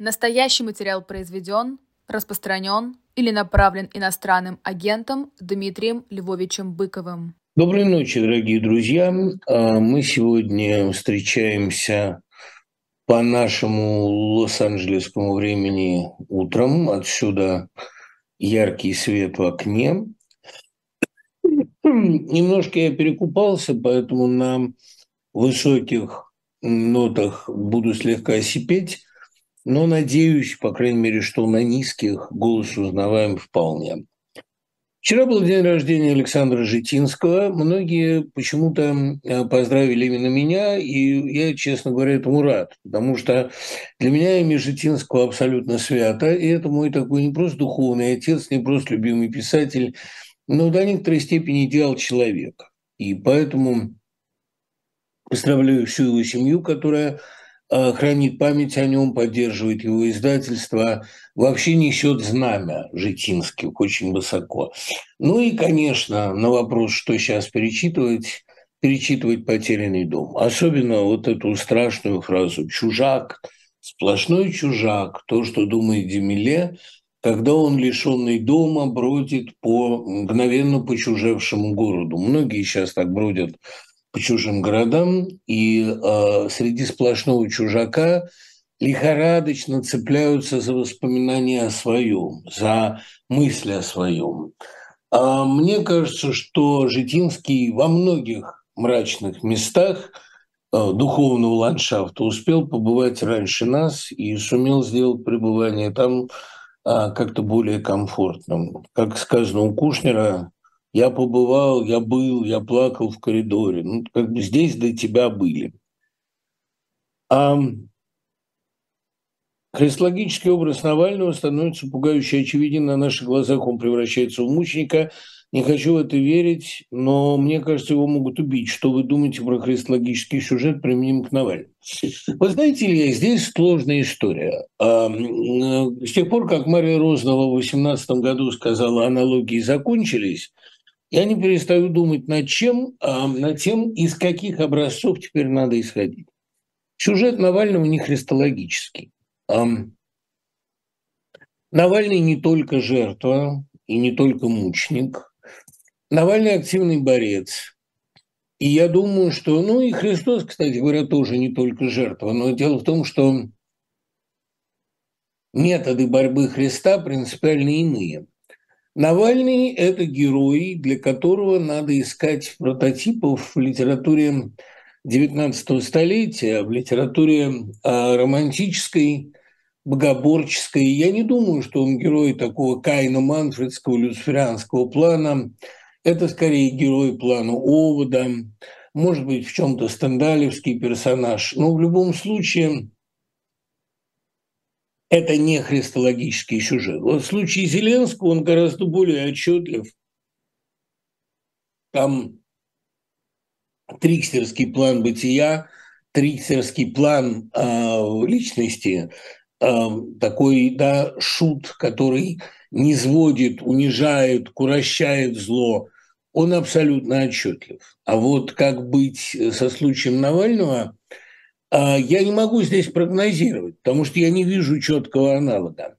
Настоящий материал произведен, распространен или направлен иностранным агентом Дмитрием Львовичем Быковым. Доброй ночи, дорогие друзья. А, мы сегодня встречаемся по нашему лос-анджелесскому времени утром. Отсюда яркий свет в окне. Немножко я перекупался, поэтому на высоких нотах буду слегка сипеть. Но надеюсь, по крайней мере, что на низких голос узнаваем вполне. Вчера был день рождения Александра Житинского. Многие почему-то э, поздравили именно меня, и я, честно говоря, этому рад, потому что для меня имя Житинского абсолютно свято, и это мой такой не просто духовный отец, не просто любимый писатель, но до некоторой степени идеал человека. И поэтому поздравляю всю его семью, которая хранит память о нем, поддерживает его издательство, вообще несет знамя Житинских очень высоко. Ну и, конечно, на вопрос, что сейчас перечитывать, перечитывать «Потерянный дом». Особенно вот эту страшную фразу «чужак», сплошной чужак, то, что думает Демиле, когда он, лишенный дома, бродит по мгновенно почужевшему городу. Многие сейчас так бродят чужим городам, и э, среди сплошного чужака лихорадочно цепляются за воспоминания о своем, за мысли о своем. А мне кажется, что Житинский во многих мрачных местах э, духовного ландшафта успел побывать раньше нас и сумел сделать пребывание там э, как-то более комфортным. Как сказано у Кушнера, я побывал, я был, я плакал в коридоре. Ну, как бы здесь до тебя были. А христологический образ Навального становится пугающе очевиден на наших глазах. Он превращается в мученика. Не хочу в это верить, но мне кажется, его могут убить. Что вы думаете про христологический сюжет применим к Навальному? Вы знаете ли, здесь сложная история. С тех пор, как Мария Рознова в 2018 году сказала, аналогии закончились, я не перестаю думать над чем, а над тем, из каких образцов теперь надо исходить. Сюжет Навального не христологический. Навальный не только жертва и не только мученик. Навальный активный борец. И я думаю, что, ну и Христос, кстати говоря, тоже не только жертва, но дело в том, что методы борьбы Христа принципиально иные – Навальный – это герой, для которого надо искать прототипов в литературе XIX столетия, в литературе а, романтической, богоборческой. Я не думаю, что он герой такого Каина Манфредского, люциферианского плана. Это скорее герой плана Овода, может быть, в чем-то стендалевский персонаж. Но в любом случае это не христологический сюжет. Вот в случае Зеленского он гораздо более отчетлив. Там трикстерский план бытия, трикстерский план э, личности, э, такой да, шут, который не сводит, унижает, курощает зло, он абсолютно отчетлив. А вот как быть со случаем Навального – я не могу здесь прогнозировать, потому что я не вижу четкого аналога.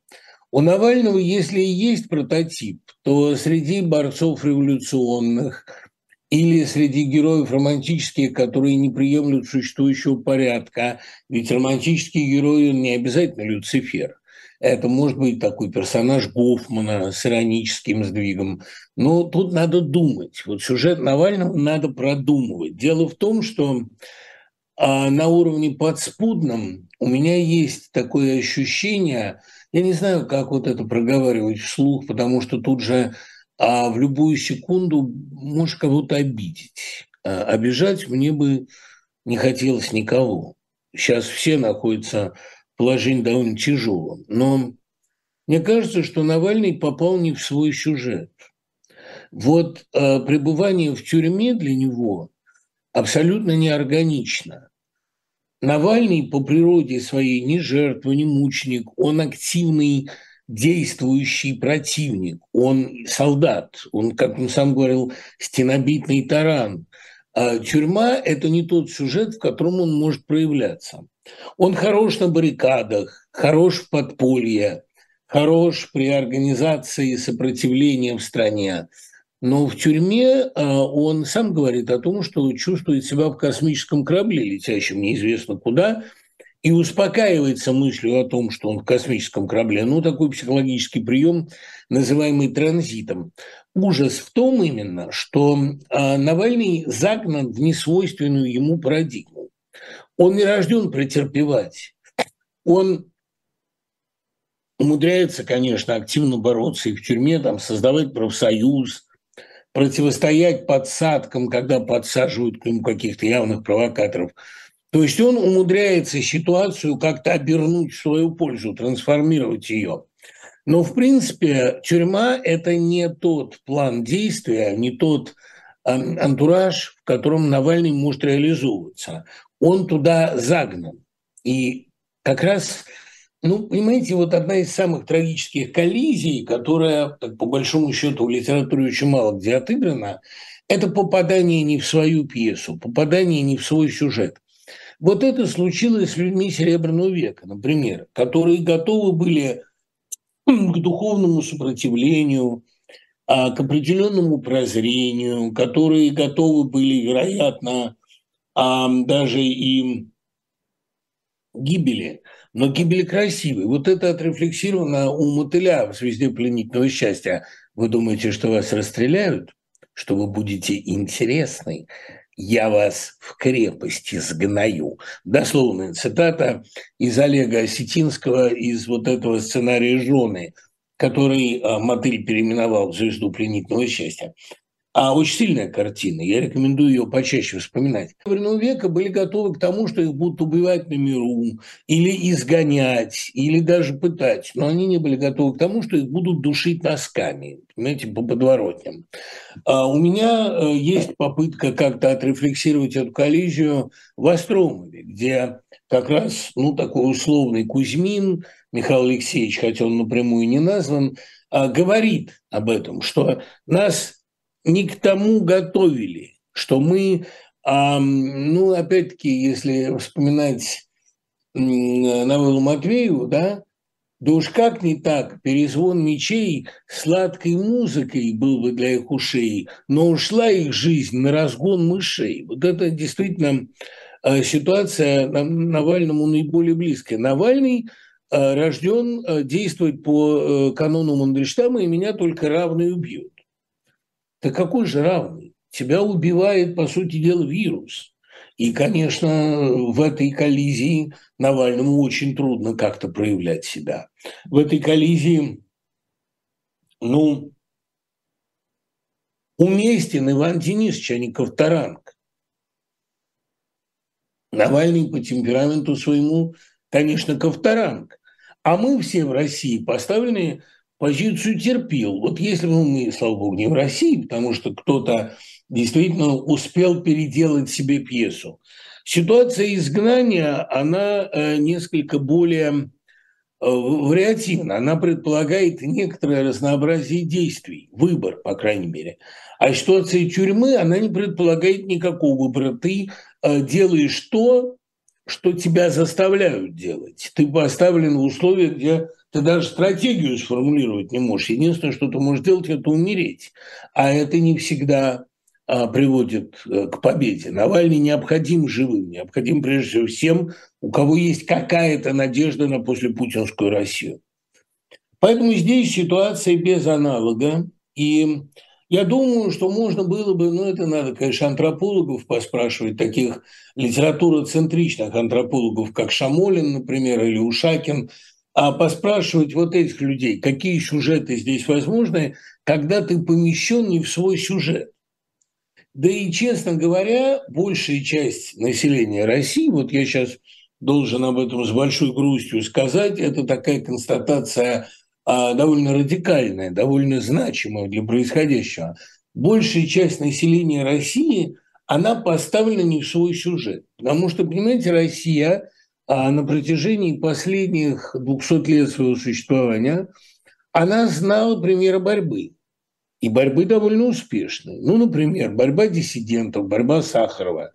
У Навального, если и есть прототип, то среди борцов революционных или среди героев романтических, которые не приемлют существующего порядка, ведь романтический герой он не обязательно Люцифер. Это может быть такой персонаж Гофмана с ироническим сдвигом. Но тут надо думать. Вот сюжет Навального надо продумывать. Дело в том, что а на уровне подспудном у меня есть такое ощущение, я не знаю, как вот это проговаривать вслух, потому что тут же а в любую секунду можешь кого-то обидеть. А обижать мне бы не хотелось никого. Сейчас все находятся в положении довольно тяжелом. Но мне кажется, что Навальный попал не в свой сюжет. Вот э, пребывание в тюрьме для него абсолютно неорганично. Навальный по природе своей не жертва, не мученик, он активный действующий противник, он солдат, он, как он сам говорил, стенобитный таран. А тюрьма – это не тот сюжет, в котором он может проявляться. Он хорош на баррикадах, хорош в подполье, хорош при организации сопротивления в стране. Но в тюрьме а, он сам говорит о том, что чувствует себя в космическом корабле, летящем неизвестно куда, и успокаивается мыслью о том, что он в космическом корабле. Ну, такой психологический прием, называемый транзитом. Ужас в том именно, что а, Навальный загнан в несвойственную ему парадигму. Он не рожден претерпевать. Он умудряется, конечно, активно бороться и в тюрьме, там, создавать профсоюз, противостоять подсадкам, когда подсаживают к нему каких-то явных провокаторов. То есть он умудряется ситуацию как-то обернуть в свою пользу, трансформировать ее. Но, в принципе, тюрьма – это не тот план действия, не тот антураж, в котором Навальный может реализовываться. Он туда загнан. И как раз ну, понимаете, вот одна из самых трагических коллизий, которая, так, по большому счету, в литературе очень мало где отыграна, это попадание не в свою пьесу, попадание не в свой сюжет. Вот это случилось с людьми Серебряного века, например, которые готовы были к духовному сопротивлению, а, к определенному прозрению, которые готовы были, вероятно, даже и гибели – но гибель красивой. Вот это отрефлексировано у мотыля в «Звезде пленительного счастья». Вы думаете, что вас расстреляют? Что вы будете интересны? я вас в крепости сгною. Дословная цитата из Олега Осетинского из вот этого сценария «Жены», который а, Мотыль переименовал в «Звезду пленительного счастья». А очень сильная картина, я рекомендую ее почаще вспоминать. Временного века были готовы к тому, что их будут убивать на миру, или изгонять, или даже пытать. Но они не были готовы к тому, что их будут душить носками, понимаете, по подворотням. А у меня э, есть попытка как-то отрефлексировать эту коллизию в Остромове, где как раз ну, такой условный Кузьмин, Михаил Алексеевич, хотя он напрямую не назван, а, говорит об этом, что нас не к тому готовили, что мы, ну, опять-таки, если вспоминать новеллу Матвееву, да, да уж как не так, перезвон мечей сладкой музыкой был бы для их ушей, но ушла их жизнь на разгон мышей. Вот это действительно а, ситуация Навальному наиболее близкая. Навальный а, рожден действовать по э, канону Мандельштама, и меня только равные убьют. Да какой же равный? Тебя убивает, по сути дела, вирус. И, конечно, в этой коллизии Навальному очень трудно как-то проявлять себя. В этой коллизии, ну, уместен Иван Денисович, а не. Навальный по темпераменту своему, конечно, Ковторанг. А мы все в России поставлены позицию терпел. Вот если бы мы, слава богу, не в России, потому что кто-то действительно успел переделать себе пьесу. Ситуация изгнания, она э, несколько более э, вариативна. Она предполагает некоторое разнообразие действий, выбор, по крайней мере. А ситуация тюрьмы, она не предполагает никакого выбора. Ты э, делаешь то, что тебя заставляют делать. Ты поставлен в условиях, где ты даже стратегию сформулировать не можешь. Единственное, что ты можешь делать, это умереть. А это не всегда а, приводит а, к победе. Навальный необходим живым, необходим прежде всего всем, у кого есть какая-то надежда на послепутинскую Россию. Поэтому здесь ситуация без аналога. И я думаю, что можно было бы, ну это надо, конечно, антропологов поспрашивать, таких литературоцентричных антропологов, как Шамолин, например, или Ушакин, а поспрашивать вот этих людей, какие сюжеты здесь возможны, когда ты помещен не в свой сюжет. Да и, честно говоря, большая часть населения России, вот я сейчас должен об этом с большой грустью сказать, это такая констатация а, довольно радикальная, довольно значимая для происходящего. Большая часть населения России, она поставлена не в свой сюжет. Потому что, понимаете, Россия а на протяжении последних 200 лет своего существования она знала примеры борьбы. И борьбы довольно успешные. Ну, например, борьба диссидентов, борьба Сахарова.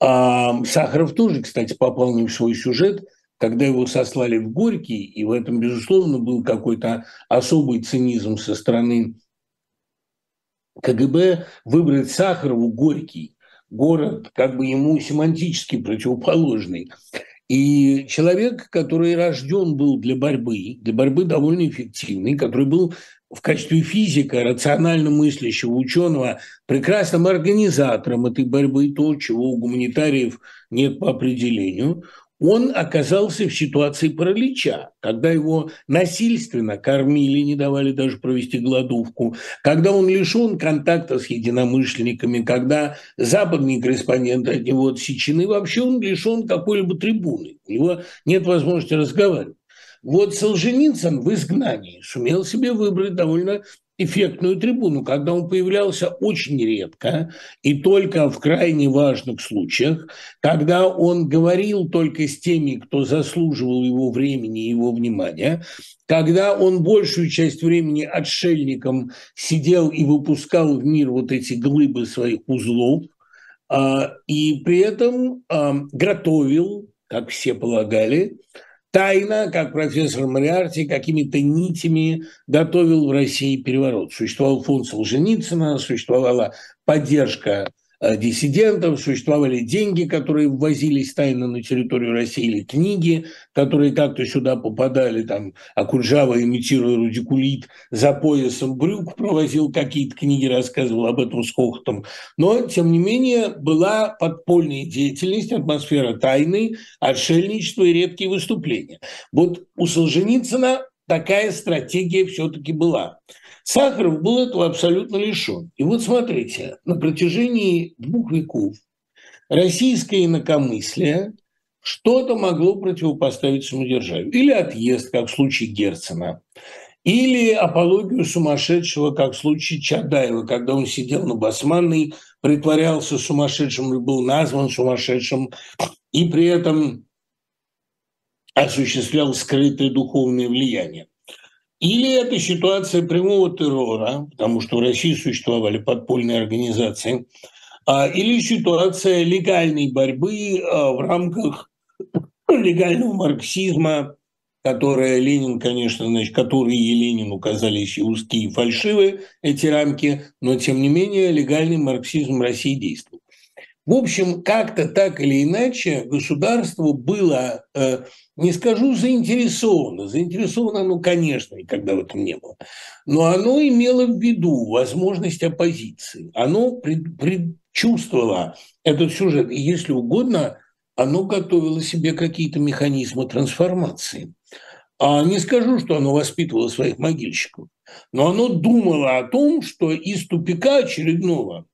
А Сахаров тоже, кстати, попал не в свой сюжет, когда его сослали в Горький, и в этом, безусловно, был какой-то особый цинизм со стороны КГБ, выбрать Сахарову Горький, город как бы ему семантически противоположный. И человек, который рожден был для борьбы, для борьбы довольно эффективный, который был в качестве физика, рационально мыслящего ученого, прекрасным организатором этой борьбы, то, чего у гуманитариев нет по определению, он оказался в ситуации паралича, когда его насильственно кормили, не давали даже провести голодовку, когда он лишен контакта с единомышленниками, когда западные корреспонденты от него отсечены, вообще он лишен какой-либо трибуны, у него нет возможности разговаривать. Вот Солженицын в изгнании сумел себе выбрать довольно эффектную трибуну, когда он появлялся очень редко и только в крайне важных случаях, когда он говорил только с теми, кто заслуживал его времени и его внимания, когда он большую часть времени отшельником сидел и выпускал в мир вот эти глыбы своих узлов, а, и при этом а, готовил, как все полагали, тайно, как профессор Мариарти, какими-то нитями готовил в России переворот. Существовал фонд Солженицына, существовала поддержка диссидентов, существовали деньги, которые ввозились тайно на территорию России, или книги, которые как-то сюда попадали, там, Акуджава, имитируя радикулит, за поясом брюк провозил какие-то книги, рассказывал об этом с хохотом. Но, тем не менее, была подпольная деятельность, атмосфера тайны, отшельничество и редкие выступления. Вот у Солженицына такая стратегия все-таки была. Сахаров был этого абсолютно лишен. И вот смотрите, на протяжении двух веков российское инакомыслие что-то могло противопоставить самодержавию. Или отъезд, как в случае Герцена, или апологию сумасшедшего, как в случае Чадаева, когда он сидел на Басманной, притворялся сумасшедшим или был назван сумасшедшим, и при этом осуществлял скрытое духовное влияние. Или это ситуация прямого террора, потому что в России существовали подпольные организации, а, или ситуация легальной борьбы а, в рамках легального марксизма, которая Ленин, конечно, значит, которые Ленину казались и узкие, и фальшивые эти рамки, но тем не менее легальный марксизм России действовал. В общем, как-то так или иначе государство было, э, не скажу заинтересовано, заинтересовано оно, конечно, никогда в этом не было, но оно имело в виду возможность оппозиции, оно предчувствовало этот сюжет, и если угодно, оно готовило себе какие-то механизмы трансформации. А не скажу, что оно воспитывало своих могильщиков, но оно думало о том, что из тупика очередного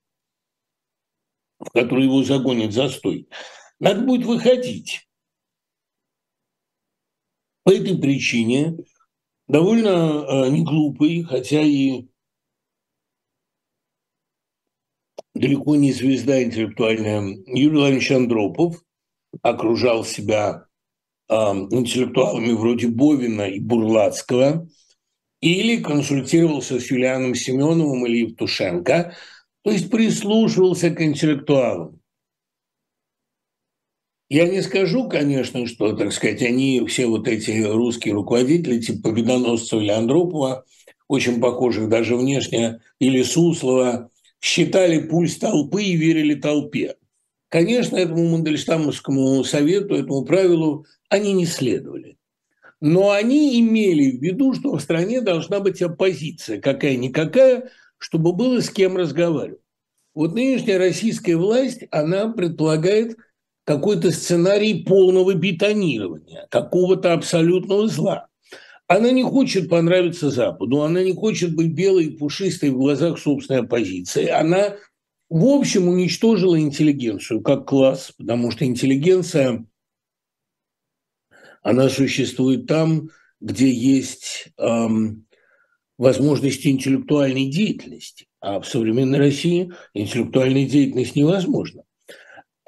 в который его загонит застой, надо будет выходить. По этой причине довольно э, не глупый, хотя и далеко не звезда интеллектуальная, Юрий Владимирович Андропов окружал себя э, интеллектуалами вроде Бовина и Бурлацкого или консультировался с Юлианом Семеновым или Евтушенко – то есть прислушивался к интеллектуалам. Я не скажу, конечно, что, так сказать, они, все вот эти русские руководители, типа Победоносцева или Андропова, очень похожих даже внешне, или Суслова, считали пульс толпы и верили толпе. Конечно, этому Мандельштамовскому совету, этому правилу они не следовали. Но они имели в виду, что в стране должна быть оппозиция, какая-никакая, чтобы было с кем разговаривать. Вот нынешняя российская власть, она предполагает какой-то сценарий полного бетонирования, какого-то абсолютного зла. Она не хочет понравиться Западу, она не хочет быть белой и пушистой в глазах собственной оппозиции. Она, в общем, уничтожила интеллигенцию как класс, потому что интеллигенция, она существует там, где есть эм, возможности интеллектуальной деятельности. А в современной России интеллектуальная деятельность невозможна.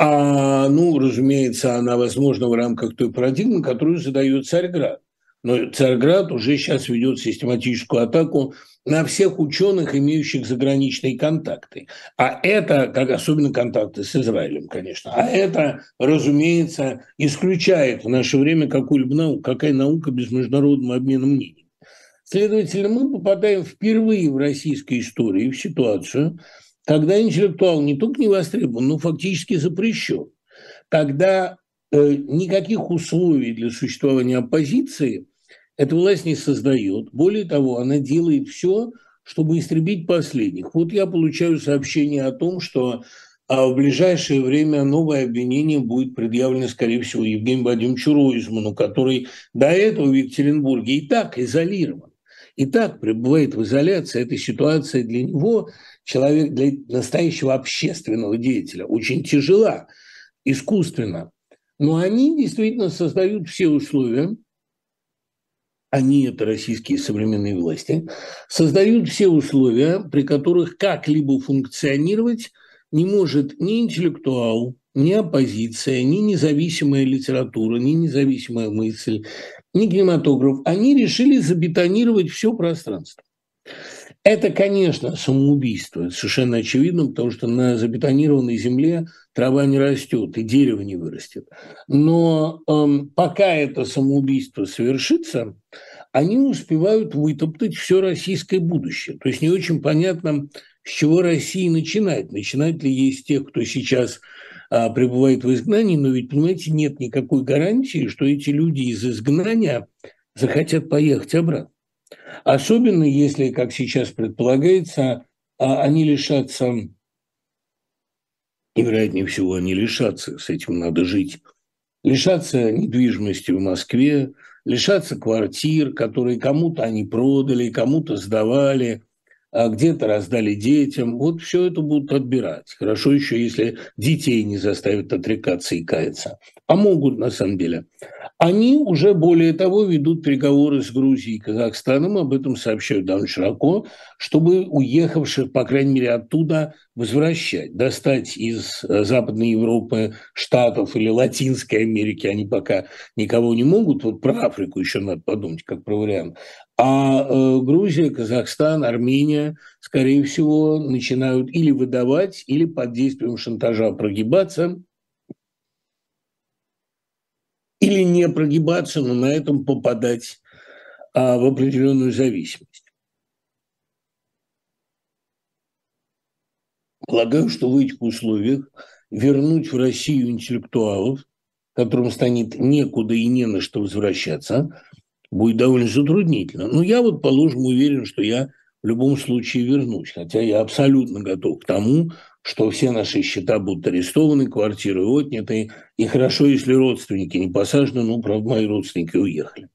А, ну, разумеется, она возможна в рамках той парадигмы, которую задает Царьград. Но Царьград уже сейчас ведет систематическую атаку на всех ученых, имеющих заграничные контакты. А это, как особенно контакты с Израилем, конечно, а это, разумеется, исключает в наше время какую-либо науку. Какая наука без международного обмена мнений? Следовательно, мы попадаем впервые в российской истории в ситуацию, когда интеллектуал не только не востребован, но фактически запрещен. Когда э, никаких условий для существования оппозиции эта власть не создает. Более того, она делает все, чтобы истребить последних. Вот я получаю сообщение о том, что а в ближайшее время новое обвинение будет предъявлено, скорее всего, Евгению Вадимовичу Ройзману, который до этого в Екатеринбурге и так изолирован. И так пребывает в изоляции. Эта ситуация для него, человек, для настоящего общественного деятеля, очень тяжела, искусственно. Но они действительно создают все условия, они, это российские современные власти, создают все условия, при которых как-либо функционировать не может ни интеллектуал, ни оппозиция, ни независимая литература, ни независимая мысль, ни кинематограф. Они решили забетонировать все пространство. Это, конечно, самоубийство, совершенно очевидно, потому что на забетонированной земле трава не растет и дерево не вырастет. Но эм, пока это самоубийство совершится, они успевают вытоптать все российское будущее. То есть не очень понятно, с чего Россия начинает. Начинает ли есть тех, кто сейчас а, пребывает в изгнании, но ведь, понимаете, нет никакой гарантии, что эти люди из изгнания захотят поехать обратно. Особенно если, как сейчас предполагается, а, они лишатся, и вероятнее всего они лишатся, с этим надо жить, лишатся недвижимости в Москве, лишатся квартир, которые кому-то они продали, кому-то сдавали, а где-то раздали детям. Вот все это будут отбирать. Хорошо еще, если детей не заставят отрекаться и каяться. А могут, на самом деле. Они уже, более того, ведут переговоры с Грузией и Казахстаном, об этом сообщают довольно широко, чтобы уехавших, по крайней мере, оттуда возвращать, достать из э, Западной Европы, Штатов или Латинской Америки, они пока никого не могут, вот про Африку еще надо подумать, как про вариант, а э, Грузия, Казахстан, Армения, скорее всего, начинают или выдавать, или под действием шантажа прогибаться – или не прогибаться, но на этом попадать а, в определенную зависимость. Полагаю, что в этих условиях вернуть в Россию интеллектуалов, которым станет некуда и не на что возвращаться, будет довольно затруднительно. Но я вот, положим, уверен, что я в любом случае вернусь, хотя я абсолютно готов к тому, что все наши счета будут арестованы, квартиры отняты, и хорошо, если родственники не посажены, ну, правда, мои родственники уехали.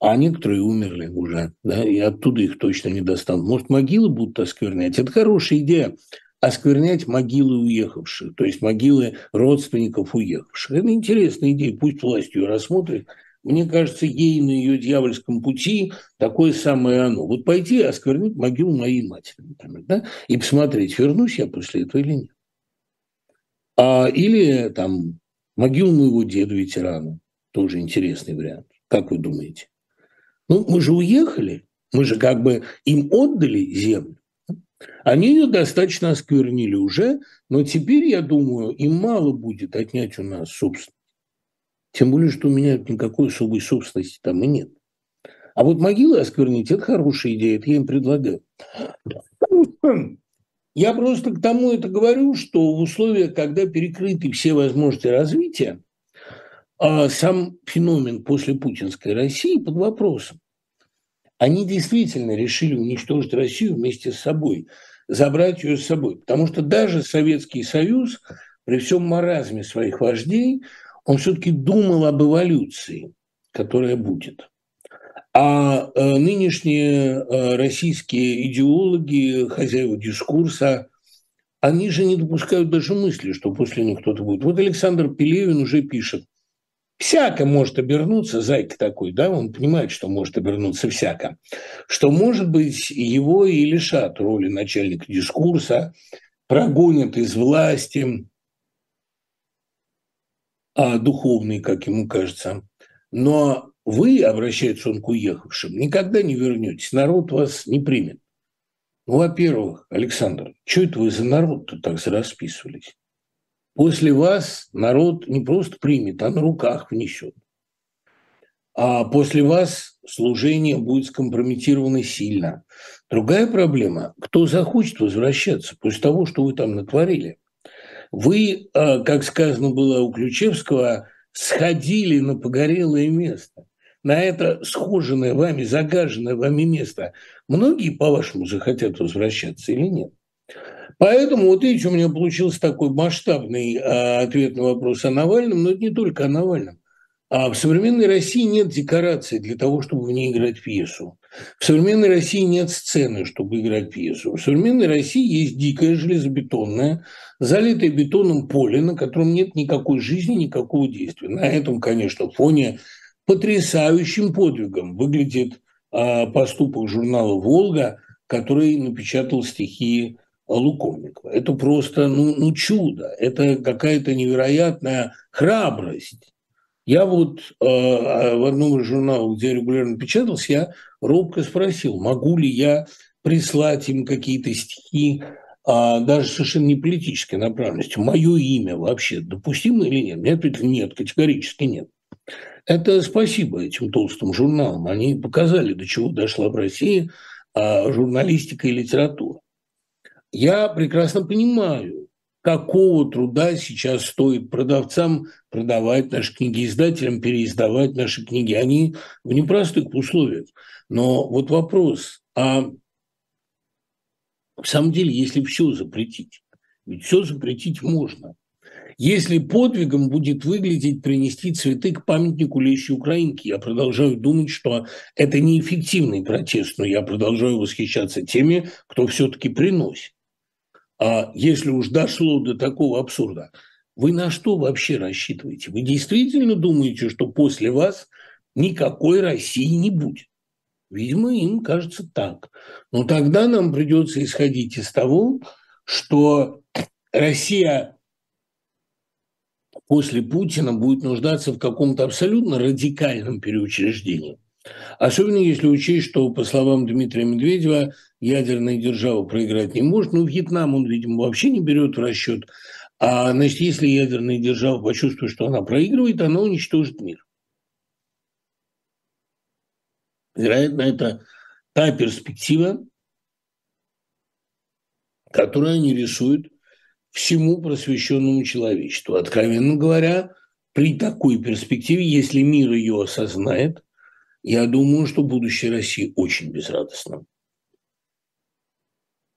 А некоторые умерли уже, да, и оттуда их точно не достанут. Может, могилы будут осквернять? Это хорошая идея, осквернять могилы уехавших, то есть могилы родственников уехавших. Это интересная идея, пусть власть ее рассмотрит – мне кажется, ей на ее дьявольском пути такое самое оно. Вот пойти осквернить могилу моей матери, например, да, и посмотреть, вернусь я после этого или нет. А, или там могилу моего деда ветерана, тоже интересный вариант. Как вы думаете? Ну, мы же уехали, мы же как бы им отдали землю. Они ее достаточно осквернили уже, но теперь, я думаю, им мало будет отнять у нас собственно. Тем более, что у меня никакой особой собственности там и нет. А вот могилы осквернить – это хорошая идея, это я им предлагаю. Я просто к тому это говорю, что в условиях, когда перекрыты все возможности развития, а сам феномен после путинской России под вопросом. Они действительно решили уничтожить Россию вместе с собой, забрать ее с собой. Потому что даже Советский Союз при всем маразме своих вождей – он все-таки думал об эволюции, которая будет. А э, нынешние э, российские идеологи, хозяева дискурса, они же не допускают даже мысли, что после них кто-то будет. Вот Александр Пелевин уже пишет, всяко может обернуться, зайка такой, да, он понимает, что может обернуться всяко, что, может быть, его и лишат роли начальника дискурса, прогонят из власти, духовный, как ему кажется. Но вы, обращается он к уехавшим, никогда не вернетесь, народ вас не примет. Ну, во-первых, Александр, что это вы за народ-то так расписывались? После вас народ не просто примет, а на руках внесет. А после вас служение будет скомпрометировано сильно. Другая проблема – кто захочет возвращаться после того, что вы там натворили? Вы, а, как сказано было у Ключевского, сходили на погорелое место на это схоженное вами, загаженное вами место, многие, по-вашему, захотят возвращаться или нет? Поэтому, вот видите, у меня получился такой масштабный а, ответ на вопрос о Навальном, но это не только о Навальном. А в современной России нет декораций для того, чтобы в ней играть пьесу. В современной России нет сцены, чтобы играть пьесу. В современной России есть дикое железобетонное, залитое бетоном поле, на котором нет никакой жизни, никакого действия. На этом, конечно, фоне потрясающим подвигом выглядит а, поступок журнала «Волга», который напечатал стихи Луковникова. Это просто ну, ну, чудо, это какая-то невероятная храбрость. Я вот э, в одном из журналов, где я регулярно печатался, я робко спросил, могу ли я прислать им какие-то стихи, а, даже совершенно не политической направленности, мое имя вообще допустимо или нет? Мне ответили, нет, категорически нет. Это спасибо этим толстым журналам. Они показали, до чего дошла в России а, журналистика и литература. Я прекрасно понимаю, какого труда сейчас стоит продавцам продавать наши книги, издателям переиздавать наши книги. Они в непростых условиях. Но вот вопрос, а в самом деле, если все запретить, ведь все запретить можно – если подвигом будет выглядеть принести цветы к памятнику Лещи Украинки, я продолжаю думать, что это неэффективный протест, но я продолжаю восхищаться теми, кто все-таки приносит. А если уж дошло до такого абсурда, вы на что вообще рассчитываете? Вы действительно думаете, что после вас никакой России не будет? Видимо, им кажется так. Но тогда нам придется исходить из того, что Россия после Путина будет нуждаться в каком-то абсолютно радикальном переучреждении. Особенно если учесть, что, по словам Дмитрия Медведева, ядерная держава проиграть не может. Ну, Вьетнам он, видимо, вообще не берет в расчет. А, значит, если ядерная держава почувствует, что она проигрывает, она уничтожит мир. Вероятно, это та перспектива, которую они рисуют всему просвещенному человечеству. Откровенно говоря, при такой перспективе, если мир ее осознает, я думаю, что будущее России очень безрадостно.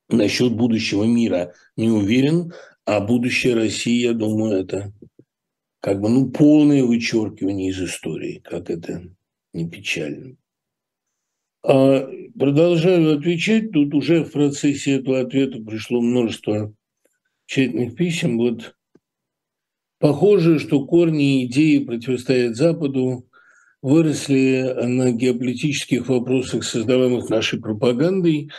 Насчет будущего мира не уверен, а будущее России, я думаю, это как бы ну, полное вычеркивание из истории, как это не печально. А продолжаю отвечать. Тут уже в процессе этого ответа пришло множество тщательных писем, вот похоже, что корни идеи противостоят Западу, выросли на геополитических вопросах, создаваемых нашей пропагандой.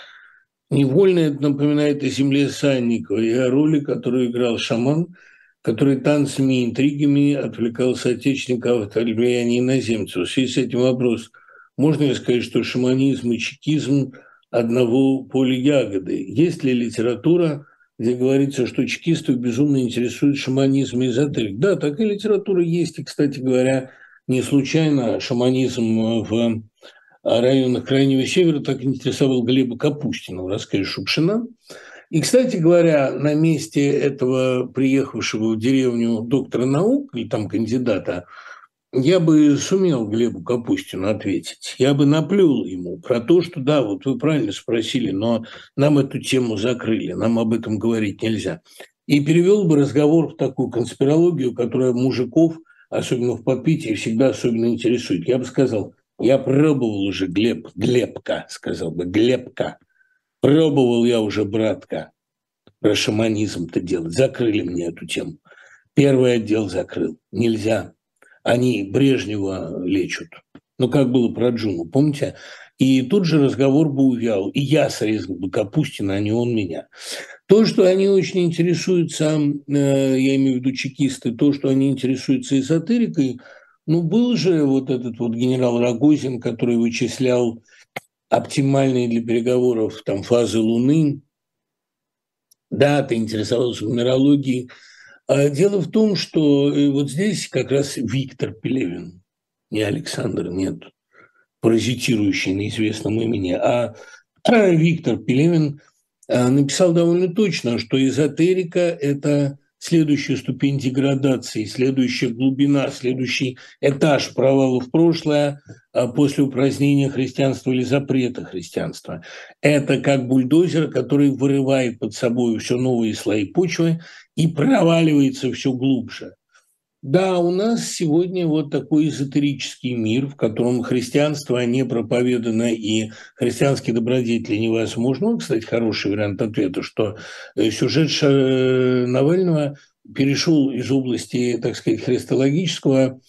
Невольно это напоминает о земле Санникова и о роли, которую играл шаман, который танцами и интригами отвлекал соотечественников от влияния иноземцев. В связи с этим вопрос, можно ли сказать, что шаманизм и чекизм одного поля ягоды? Есть ли литература, где говорится, что чекистов безумно интересует шаманизм и эзотерик. Да, такая литература есть, и, кстати говоря, не случайно шаманизм в районах Крайнего Севера так интересовал Глеба Капустина в рассказе Шукшина. И, кстати говоря, на месте этого приехавшего в деревню доктора наук, или там кандидата, я бы сумел Глебу Капустину ответить. Я бы наплюл ему про то, что да, вот вы правильно спросили, но нам эту тему закрыли, нам об этом говорить нельзя. И перевел бы разговор в такую конспирологию, которая мужиков, особенно в подпитии, всегда особенно интересует. Я бы сказал, я пробовал уже, Глеб, Глебка, сказал бы, Глебка. Пробовал я уже, братка, про шаманизм-то делать. Закрыли мне эту тему. Первый отдел закрыл. Нельзя они Брежнева лечат. Ну, как было про Джуну, помните? И тут же разговор бы увял. И я срезал бы Капустина, а не он меня. То, что они очень интересуются, э, я имею в виду чекисты, то, что они интересуются эзотерикой, Ну, был же вот этот вот генерал Рогозин, который вычислял оптимальные для переговоров там фазы Луны. Да, ты интересовался нумерологией. А дело в том, что э, вот здесь как раз Виктор Пелевин, не Александр, нет, паразитирующий на известном имени, а Виктор Пелевин написал довольно точно, что эзотерика – это следующая ступень деградации, следующая глубина, следующий этаж провала в прошлое а после упразднения христианства или запрета христианства. Это как бульдозер, который вырывает под собой все новые слои почвы и проваливается все глубже. Да, у нас сегодня вот такой эзотерический мир, в котором христианство не проповедано и христианские добродетели невозможно. Ну, кстати, хороший вариант ответа, что э, сюжет э, Навального перешел из области, так сказать, христологического,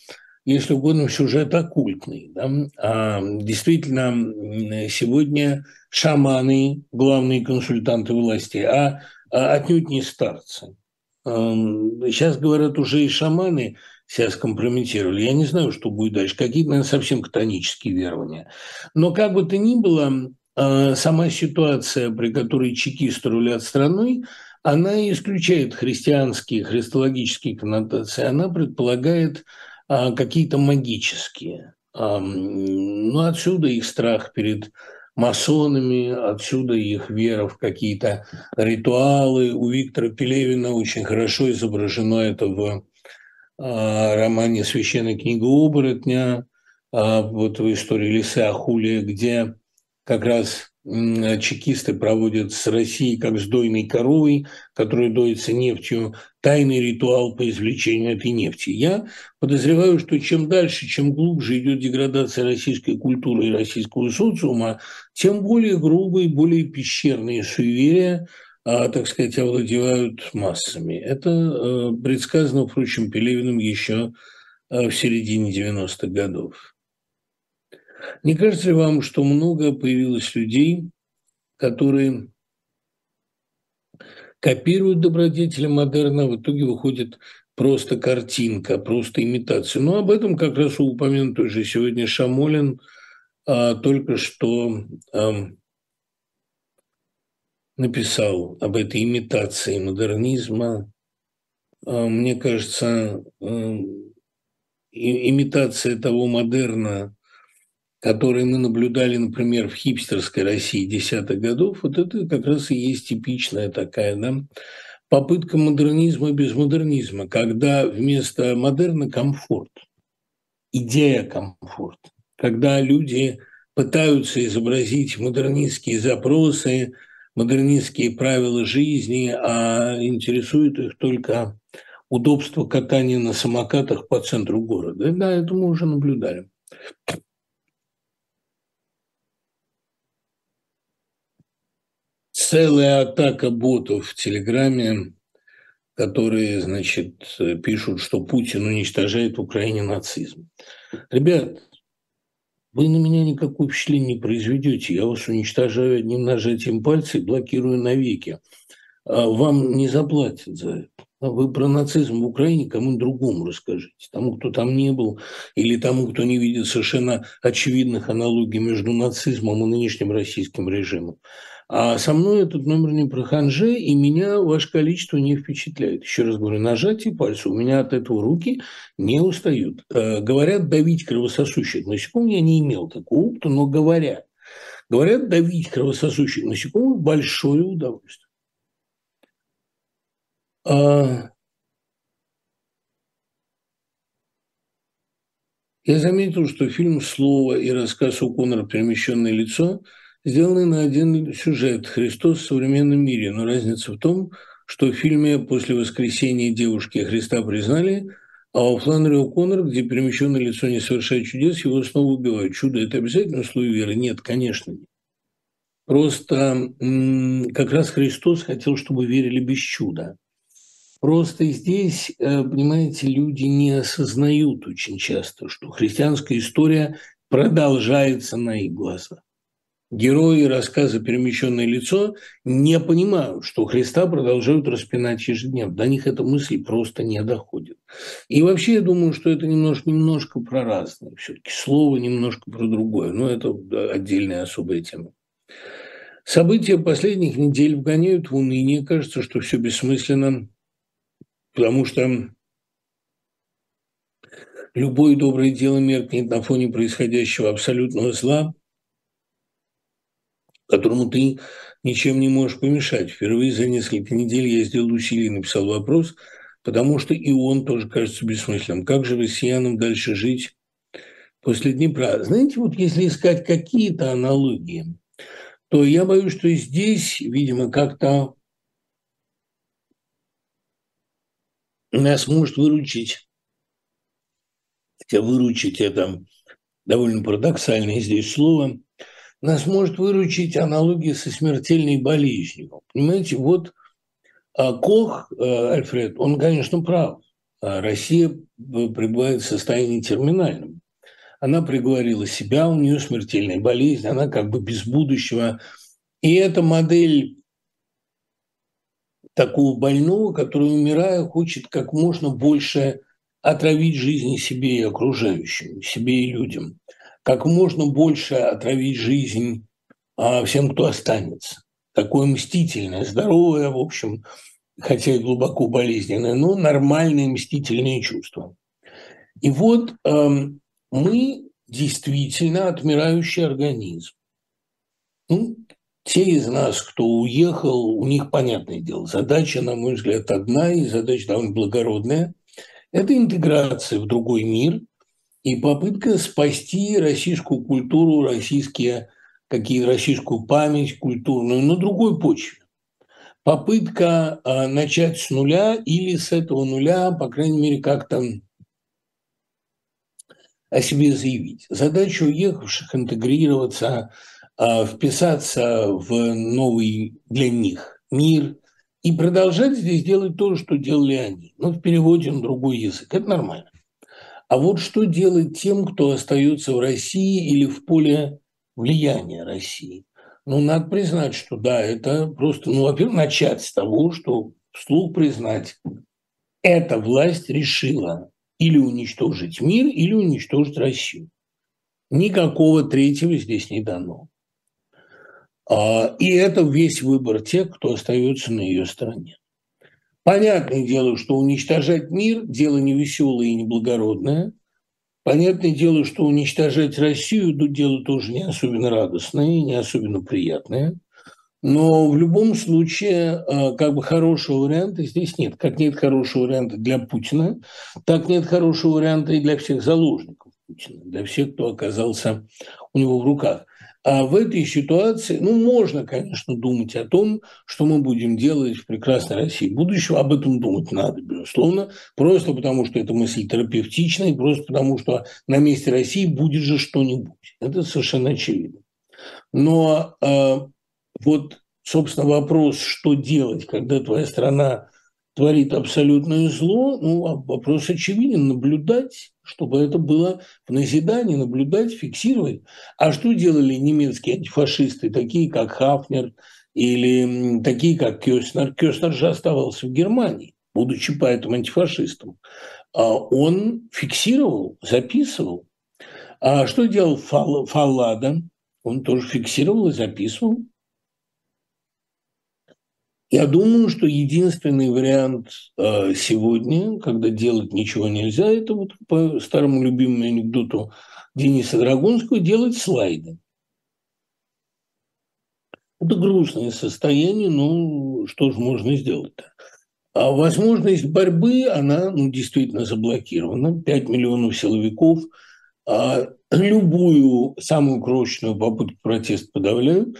если угодно, в сюжет оккультный. Да? А действительно, сегодня шаманы – главные консультанты власти, а, а отнюдь не старцы. Сейчас, говорят, уже и шаманы себя скомпрометировали. Я не знаю, что будет дальше. Какие-то, наверное, совсем катонические верования. Но как бы то ни было, а, сама ситуация, при которой чекисты рулят страной, она исключает христианские, христологические коннотации. Она предполагает а, какие-то магические. Ну, отсюда их страх перед масонами, отсюда их вера в какие-то ритуалы. У Виктора Пелевина очень хорошо изображено это в а, романе «Священная книга оборотня», а, вот в истории Лисы Ахулия, где как раз чекисты проводят с Россией как с дойной коровой, которая доится нефтью, тайный ритуал по извлечению этой нефти. Я подозреваю, что чем дальше, чем глубже идет деградация российской культуры и российского социума, тем более грубые, более пещерные суеверия а, так сказать, овладевают массами. Это э, предсказано, впрочем, Пелевиным еще э, в середине 90-х годов. Не кажется ли вам, что много появилось людей, которые копируют добродетели модерна, а в итоге выходит просто картинка, просто имитация. Но об этом как раз упомянут уже сегодня Шамолин а, только что а, написал об этой имитации модернизма. А, мне кажется, а, имитация того модерна, которые мы наблюдали, например, в хипстерской России десятых годов, вот это как раз и есть типичная такая да, попытка модернизма без модернизма, когда вместо модерна комфорт, идея комфорт, когда люди пытаются изобразить модернистские запросы, модернистские правила жизни, а интересует их только удобство катания на самокатах по центру города. Да, это мы уже наблюдали. Целая атака ботов в Телеграме, которые, значит, пишут, что Путин уничтожает в Украине нацизм. Ребят, вы на меня никакого впечатления не произведете. Я вас уничтожаю одним нажатием пальца и блокирую навеки. А вам не заплатят за это. А вы про нацизм в Украине кому-нибудь другому расскажите. Тому, кто там не был, или тому, кто не видит совершенно очевидных аналогий между нацизмом и нынешним российским режимом. А со мной этот номер не про ханже, и меня ваше количество не впечатляет. Еще раз говорю, нажатие пальца, у меня от этого руки не устают. Э, говорят, давить кровососущих насекомых, я не имел такого опыта, но говорят. Говорят, давить кровососущих насекомых – большое удовольствие. А... Я заметил, что фильм «Слово» и рассказ у Коннора «Перемещенное лицо» сделаны на один сюжет «Христос в современном мире», но разница в том, что в фильме «После воскресения девушки Христа признали», а у Фланнери О'Коннор, где перемещенное лицо не совершает чудес, его снова убивают. Чудо – это обязательно условие веры? Нет, конечно нет. Просто как раз Христос хотел, чтобы верили без чуда. Просто здесь, э, понимаете, люди не осознают очень часто, что христианская история продолжается на их глазах. Герои рассказа «Перемещенное лицо» не понимают, что Христа продолжают распинать ежедневно. До них эта мысль просто не доходит. И вообще я думаю, что это немножко, немножко про разное. Все-таки слово немножко про другое. Но это отдельная особая тема. События последних недель вгоняют в уныние. Кажется, что все бессмысленно, потому что любое доброе дело меркнет на фоне происходящего абсолютного зла – которому ты ничем не можешь помешать. Впервые за несколько недель я сделал усилие и написал вопрос, потому что и он тоже кажется бессмысленным. Как же россиянам дальше жить после Днепра? Знаете, вот если искать какие-то аналогии, то я боюсь, что здесь, видимо, как-то нас может выручить, хотя выручить это довольно парадоксальное здесь слово – нас может выручить аналогия со смертельной болезнью. Понимаете, вот а, Кох, а, Альфред, он, конечно, прав. А Россия пребывает в состоянии терминальном. Она приговорила себя, у нее смертельная болезнь, она как бы без будущего. И эта модель такого больного, который, умирая, хочет как можно больше отравить жизни себе и окружающим, себе и людям как можно больше отравить жизнь а, всем, кто останется. Такое мстительное, здоровое, в общем, хотя и глубоко болезненное, но нормальное мстительное чувство. И вот э, мы действительно отмирающий организм. Ну, те из нас, кто уехал, у них, понятное дело, задача, на мой взгляд, одна, и задача довольно благородная. Это интеграция в другой мир – и попытка спасти российскую культуру, российские, какие, российскую память культурную на другой почве. Попытка а, начать с нуля или с этого нуля, по крайней мере, как-то о себе заявить. Задача уехавших интегрироваться, а, вписаться в новый для них мир и продолжать здесь делать то, что делали они, но в переводе на другой язык. Это нормально. А вот что делать тем, кто остается в России или в поле влияния России? Ну, надо признать, что да, это просто, ну, во-первых, начать с того, что вслух признать, эта власть решила или уничтожить мир, или уничтожить Россию. Никакого третьего здесь не дано. А, и это весь выбор тех, кто остается на ее стороне. Понятное дело, что уничтожать мир – дело не веселое и не благородное. Понятное дело, что уничтожать Россию – дело тоже не особенно радостное и не особенно приятное. Но в любом случае, а, как бы хорошего варианта здесь нет. Как нет хорошего варианта для Путина, так нет хорошего варианта и для всех заложников Путина, для всех, кто оказался у него в руках. А в этой ситуации, ну, можно, конечно, думать о том, что мы будем делать в прекрасной России будущего. Об этом думать надо, безусловно, просто потому, что это мысль терапевтичная, просто потому, что на месте России будет же что-нибудь. Это совершенно очевидно. Но э, вот, собственно, вопрос, что делать, когда твоя страна творит абсолютное зло, ну, а вопрос очевиден – наблюдать, чтобы это было в назидании, наблюдать, фиксировать. А что делали немецкие антифашисты, такие как Хафнер или такие как Кёснер? Кёснер же оставался в Германии, будучи поэтому антифашистом. А он фиксировал, записывал. А что делал Фаллада? Он тоже фиксировал и записывал. Я думаю, что единственный вариант э, сегодня, когда делать ничего нельзя, это вот по старому любимому анекдоту Дениса Драгунского делать слайды. Это грустное состояние, но что же можно сделать-то? А возможность борьбы, она ну, действительно заблокирована. 5 миллионов силовиков а любую самую крошечную попытку протеста подавляют.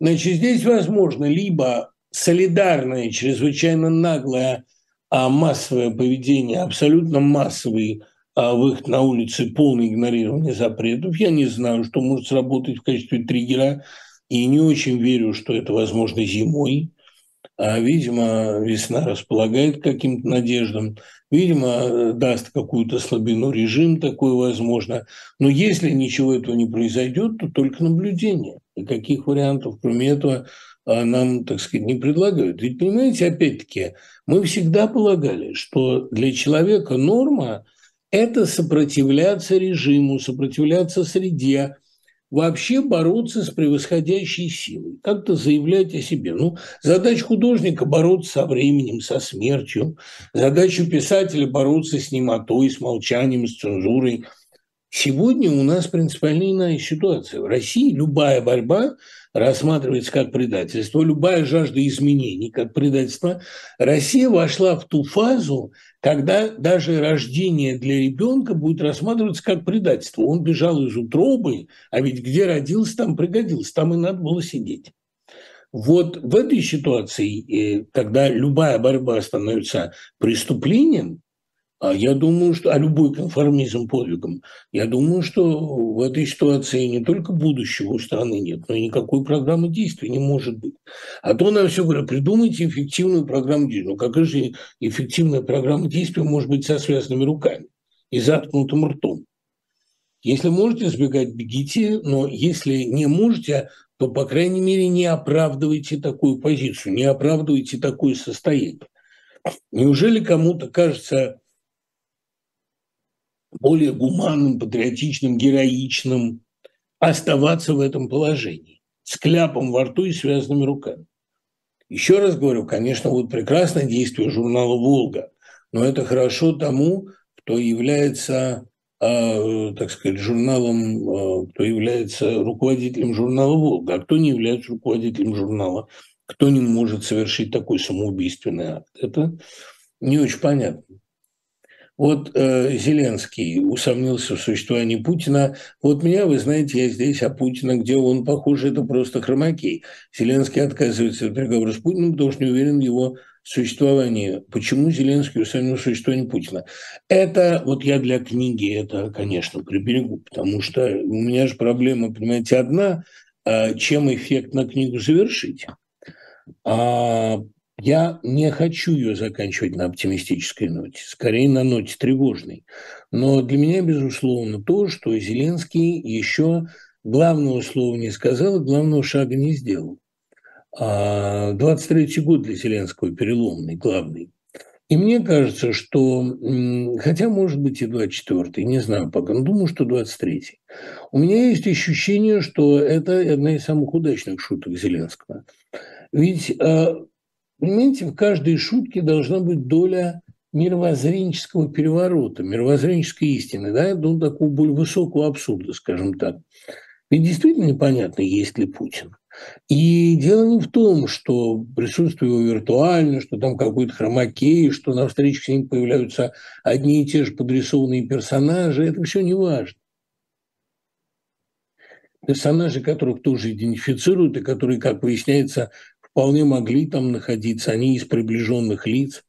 Значит, здесь возможно либо солидарное, чрезвычайно наглое а массовое поведение, абсолютно массовый а, выход на улицы, полное игнорирование запретов. Я не знаю, что может сработать в качестве триггера, и не очень верю, что это возможно зимой. А, видимо, весна располагает каким-то надеждам. Видимо, даст какую-то слабину режим, такое возможно. Но если ничего этого не произойдет, то только наблюдение. Никаких вариантов, кроме этого, нам, так сказать, не предлагают. Ведь, понимаете, опять-таки, мы всегда полагали, что для человека норма – это сопротивляться режиму, сопротивляться среде, вообще бороться с превосходящей силой, как-то заявлять о себе. Ну, задача художника – бороться со временем, со смертью, задача писателя – бороться с немотой, с молчанием, с цензурой – Сегодня у нас принципиально иная ситуация. В России любая борьба рассматривается как предательство, любая жажда изменений как предательство. Россия вошла в ту фазу, когда даже рождение для ребенка будет рассматриваться как предательство. Он бежал из утробы, а ведь где родился, там пригодился, там и надо было сидеть. Вот в этой ситуации, э, когда любая борьба становится преступлением, я думаю, что, а любой конформизм подвигом, я думаю, что в этой ситуации не только будущего у страны нет, но и никакой программы действий не может быть. А то нам все говорят, придумайте эффективную программу действий. Ну какая же эффективная программа действий может быть со связанными руками и заткнутым ртом? Если можете избегать, бегите, но если не можете, то, по крайней мере, не оправдывайте такую позицию, не оправдывайте такое состояние. Неужели кому-то кажется более гуманным, патриотичным, героичным, оставаться в этом положении с кляпом во рту и связанными руками. Еще раз говорю, конечно, вот прекрасное действие журнала «Волга», но это хорошо тому, кто является, э, так сказать, журналом, э, кто является руководителем журнала «Волга», а кто не является руководителем журнала, кто не может совершить такой самоубийственный акт. Это не очень понятно. Вот э, Зеленский усомнился в существовании Путина. Вот меня, вы знаете, я здесь, а Путина, где он, похоже, это просто хромакей. Зеленский отказывается от переговоров с Путиным, потому что не уверен в его существовании. Почему Зеленский усомнился в существовании Путина? Это, вот я для книги это, конечно, приберегу, потому что у меня же проблема, понимаете, одна, э, чем эффект на книгу завершить. А я не хочу ее заканчивать на оптимистической ноте, скорее на ноте тревожной. Но для меня, безусловно, то, что Зеленский еще главного слова не сказал главного шага не сделал. 23-й а год для Зеленского переломный, главный. И мне кажется, что, хотя, может быть, и 24-й, не знаю пока, но думаю, что 23-й. У меня есть ощущение, что это одна из самых удачных шуток Зеленского. Ведь а, Понимаете, в каждой шутке должна быть доля мировоззренческого переворота, мировоззренческой истины, да, ну, такого более высокого абсурда, скажем так. Ведь действительно непонятно, есть ли Путин. И дело не в том, что присутствие его виртуально, что там какой-то хромакей, что на встречах с ним появляются одни и те же подрисованные персонажи. Это все не важно. Персонажи, которых тоже идентифицируют и которые, как выясняется, вполне могли там находиться, они из приближенных лиц.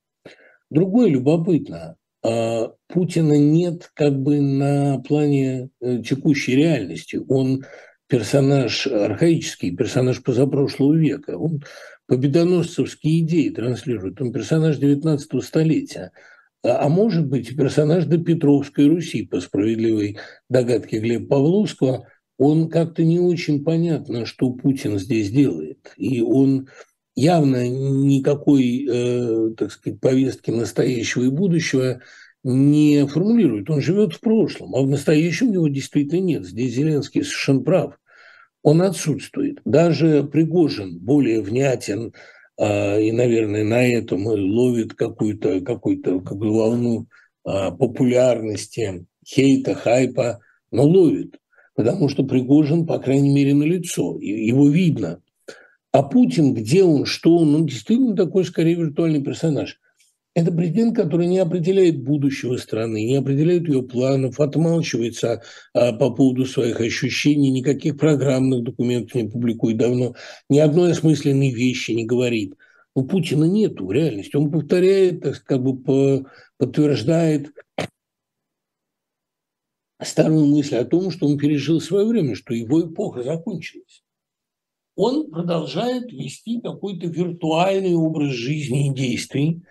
Другое любопытно, а Путина нет как бы на плане э, текущей реальности. Он персонаж архаический, персонаж позапрошлого века. Он победоносцевские идеи транслирует. Он персонаж 19 столетия. А, а может быть, персонаж до Петровской Руси, по справедливой догадке Глеба Павловского – он как-то не очень понятно, что Путин здесь делает. И он явно никакой, э, так сказать, повестки настоящего и будущего не формулирует. Он живет в прошлом, а в настоящем его действительно нет. Здесь Зеленский совершенно прав. Он отсутствует. Даже Пригожин более внятен, э, и, наверное, на этом ловит какую-то какую какую волну э, популярности, хейта, хайпа, но ловит потому что Пригожин, по крайней мере, на лицо, его видно. А Путин, где он, что он, он действительно такой, скорее, виртуальный персонаж. Это президент, который не определяет будущего страны, не определяет ее планов, отмалчивается а, по поводу своих ощущений, никаких программных документов не публикует давно, ни одной осмысленной вещи не говорит. У Путина нету в реальности. Он повторяет, как бы по, подтверждает старую мысль о том, что он пережил свое время, что его эпоха закончилась. Он продолжает вести какой-то виртуальный образ жизни и действий.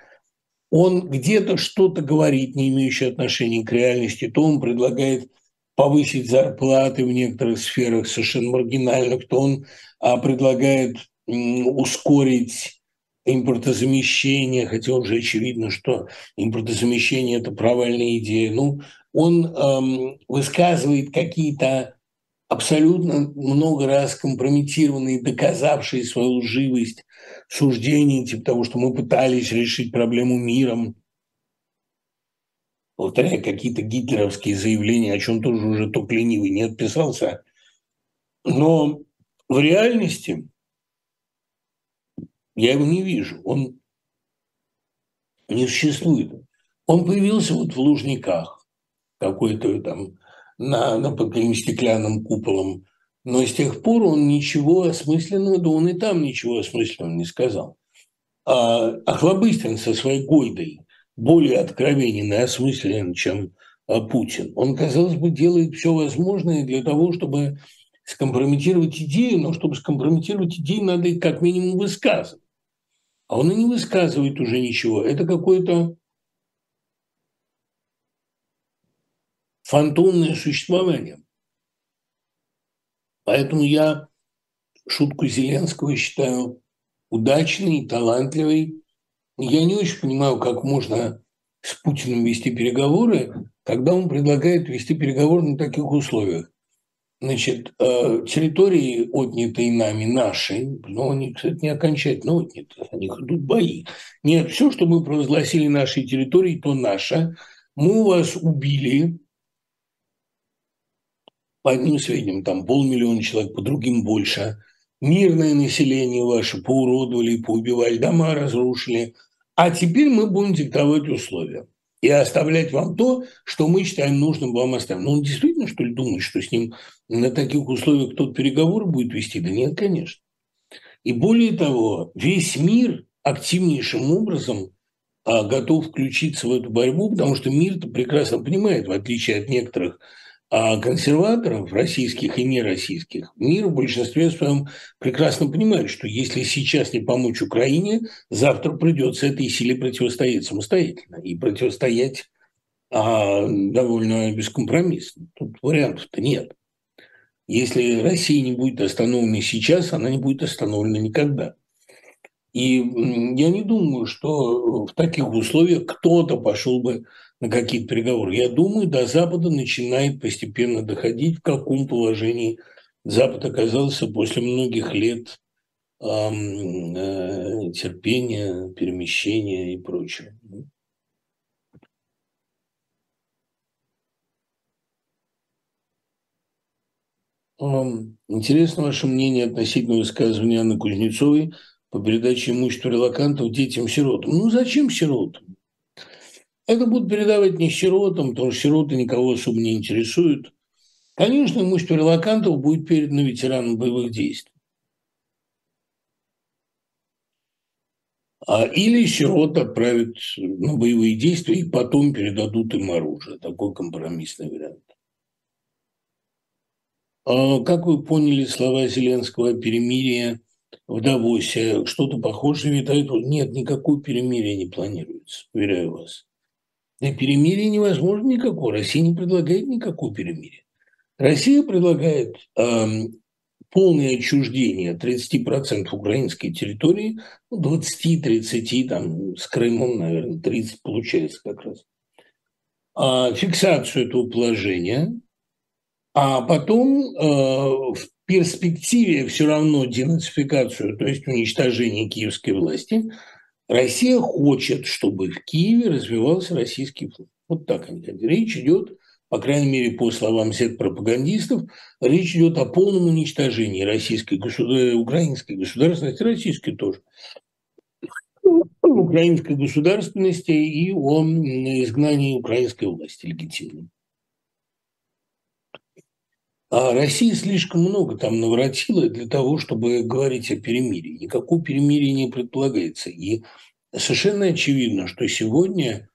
Он где-то что-то говорит, не имеющее отношения к реальности, то он предлагает повысить зарплаты в некоторых сферах совершенно маргинальных, то он а, предлагает ускорить импортозамещение, хотя уже очевидно, что импортозамещение – это провальная идея. Ну, он эм, высказывает какие-то абсолютно много раз компрометированные, доказавшие свою лживость суждения, типа того, что мы пытались решить проблему миром, повторяя какие-то гитлеровские заявления, о чем тоже уже только ленивый не отписался. Но в реальности я его не вижу, он не существует. Он появился вот в Лужниках, какой-то там на, на под каким стеклянным куполом. Но с тех пор он ничего осмысленного, да он и там ничего осмысленного не сказал. А Охлобыстин со своей Гойдой более откровенен и осмыслен, чем а, Путин. Он, казалось бы, делает все возможное для того, чтобы скомпрометировать идею, но чтобы скомпрометировать идею, надо как минимум высказывать. А он и не высказывает уже ничего. Это какое-то фантомное существование. Поэтому я шутку Зеленского считаю удачной, талантливой. Я не очень понимаю, как можно с Путиным вести переговоры, когда он предлагает вести переговоры на таких условиях. Значит, э, территории, отнятые нами, наши, но они, кстати, не окончательно отняты, о них идут бои. Нет, все, что мы провозгласили нашей территории, то наше. Мы у вас убили, по одним сведениям, там полмиллиона человек, по другим больше. Мирное население ваше поуродовали, поубивали, дома разрушили. А теперь мы будем диктовать условия и оставлять вам то, что мы считаем нужным вам оставить. Ну, он действительно, что ли, думает, что с ним на таких условиях кто-то переговоры будет вести? Да нет, конечно. И более того, весь мир активнейшим образом а, готов включиться в эту борьбу, потому что мир-то прекрасно понимает, в отличие от некоторых а консерваторов, российских и нероссийских, мир в большинстве своем прекрасно понимает, что если сейчас не помочь Украине, завтра придется этой силе противостоять самостоятельно. И противостоять а, довольно бескомпромиссно. Тут вариантов-то нет. Если Россия не будет остановлена сейчас, она не будет остановлена никогда. И я не думаю, что в таких условиях кто-то пошел бы на какие-то переговоры. Я думаю, до Запада начинает постепенно доходить, в каком положении Запад оказался после многих лет э, терпения, перемещения и прочего. Интересно ваше мнение относительно высказывания Анны Кузнецовой по передаче имущества релакантов детям-сиротам. Ну, зачем сиротам? Это будут передавать не сиротам, потому что сироты никого особо не интересуют. Конечно, имущество релакантов будет передано ветеранам боевых действий. А, или сирот отправят на боевые действия и потом передадут им оружие. Такой компромиссный вариант. А, как вы поняли слова Зеленского о перемирии в Давосе? Что-то похожее витает? Нет, никакого перемирия не планируется, уверяю вас. И перемирия невозможно никакого. Россия не предлагает никакого перемирия. Россия предлагает э, полное отчуждение 30% украинской территории, 20-30, ну, там с Крымом, наверное, 30 получается как раз. А, фиксацию этого положения, а потом э, в перспективе все равно денацификацию, то есть уничтожение киевской власти – Россия хочет, чтобы в Киеве развивался российский флот. Вот так они хотят. Речь идет, по крайней мере, по словам всех пропагандистов, речь идет о полном уничтожении российской, государ... украинской государственности, российской тоже, украинской государственности и о изгнании украинской власти легитимной. А Россия слишком много там наворотила для того, чтобы говорить о перемирии. Никакого перемирия не предполагается. И совершенно очевидно, что сегодня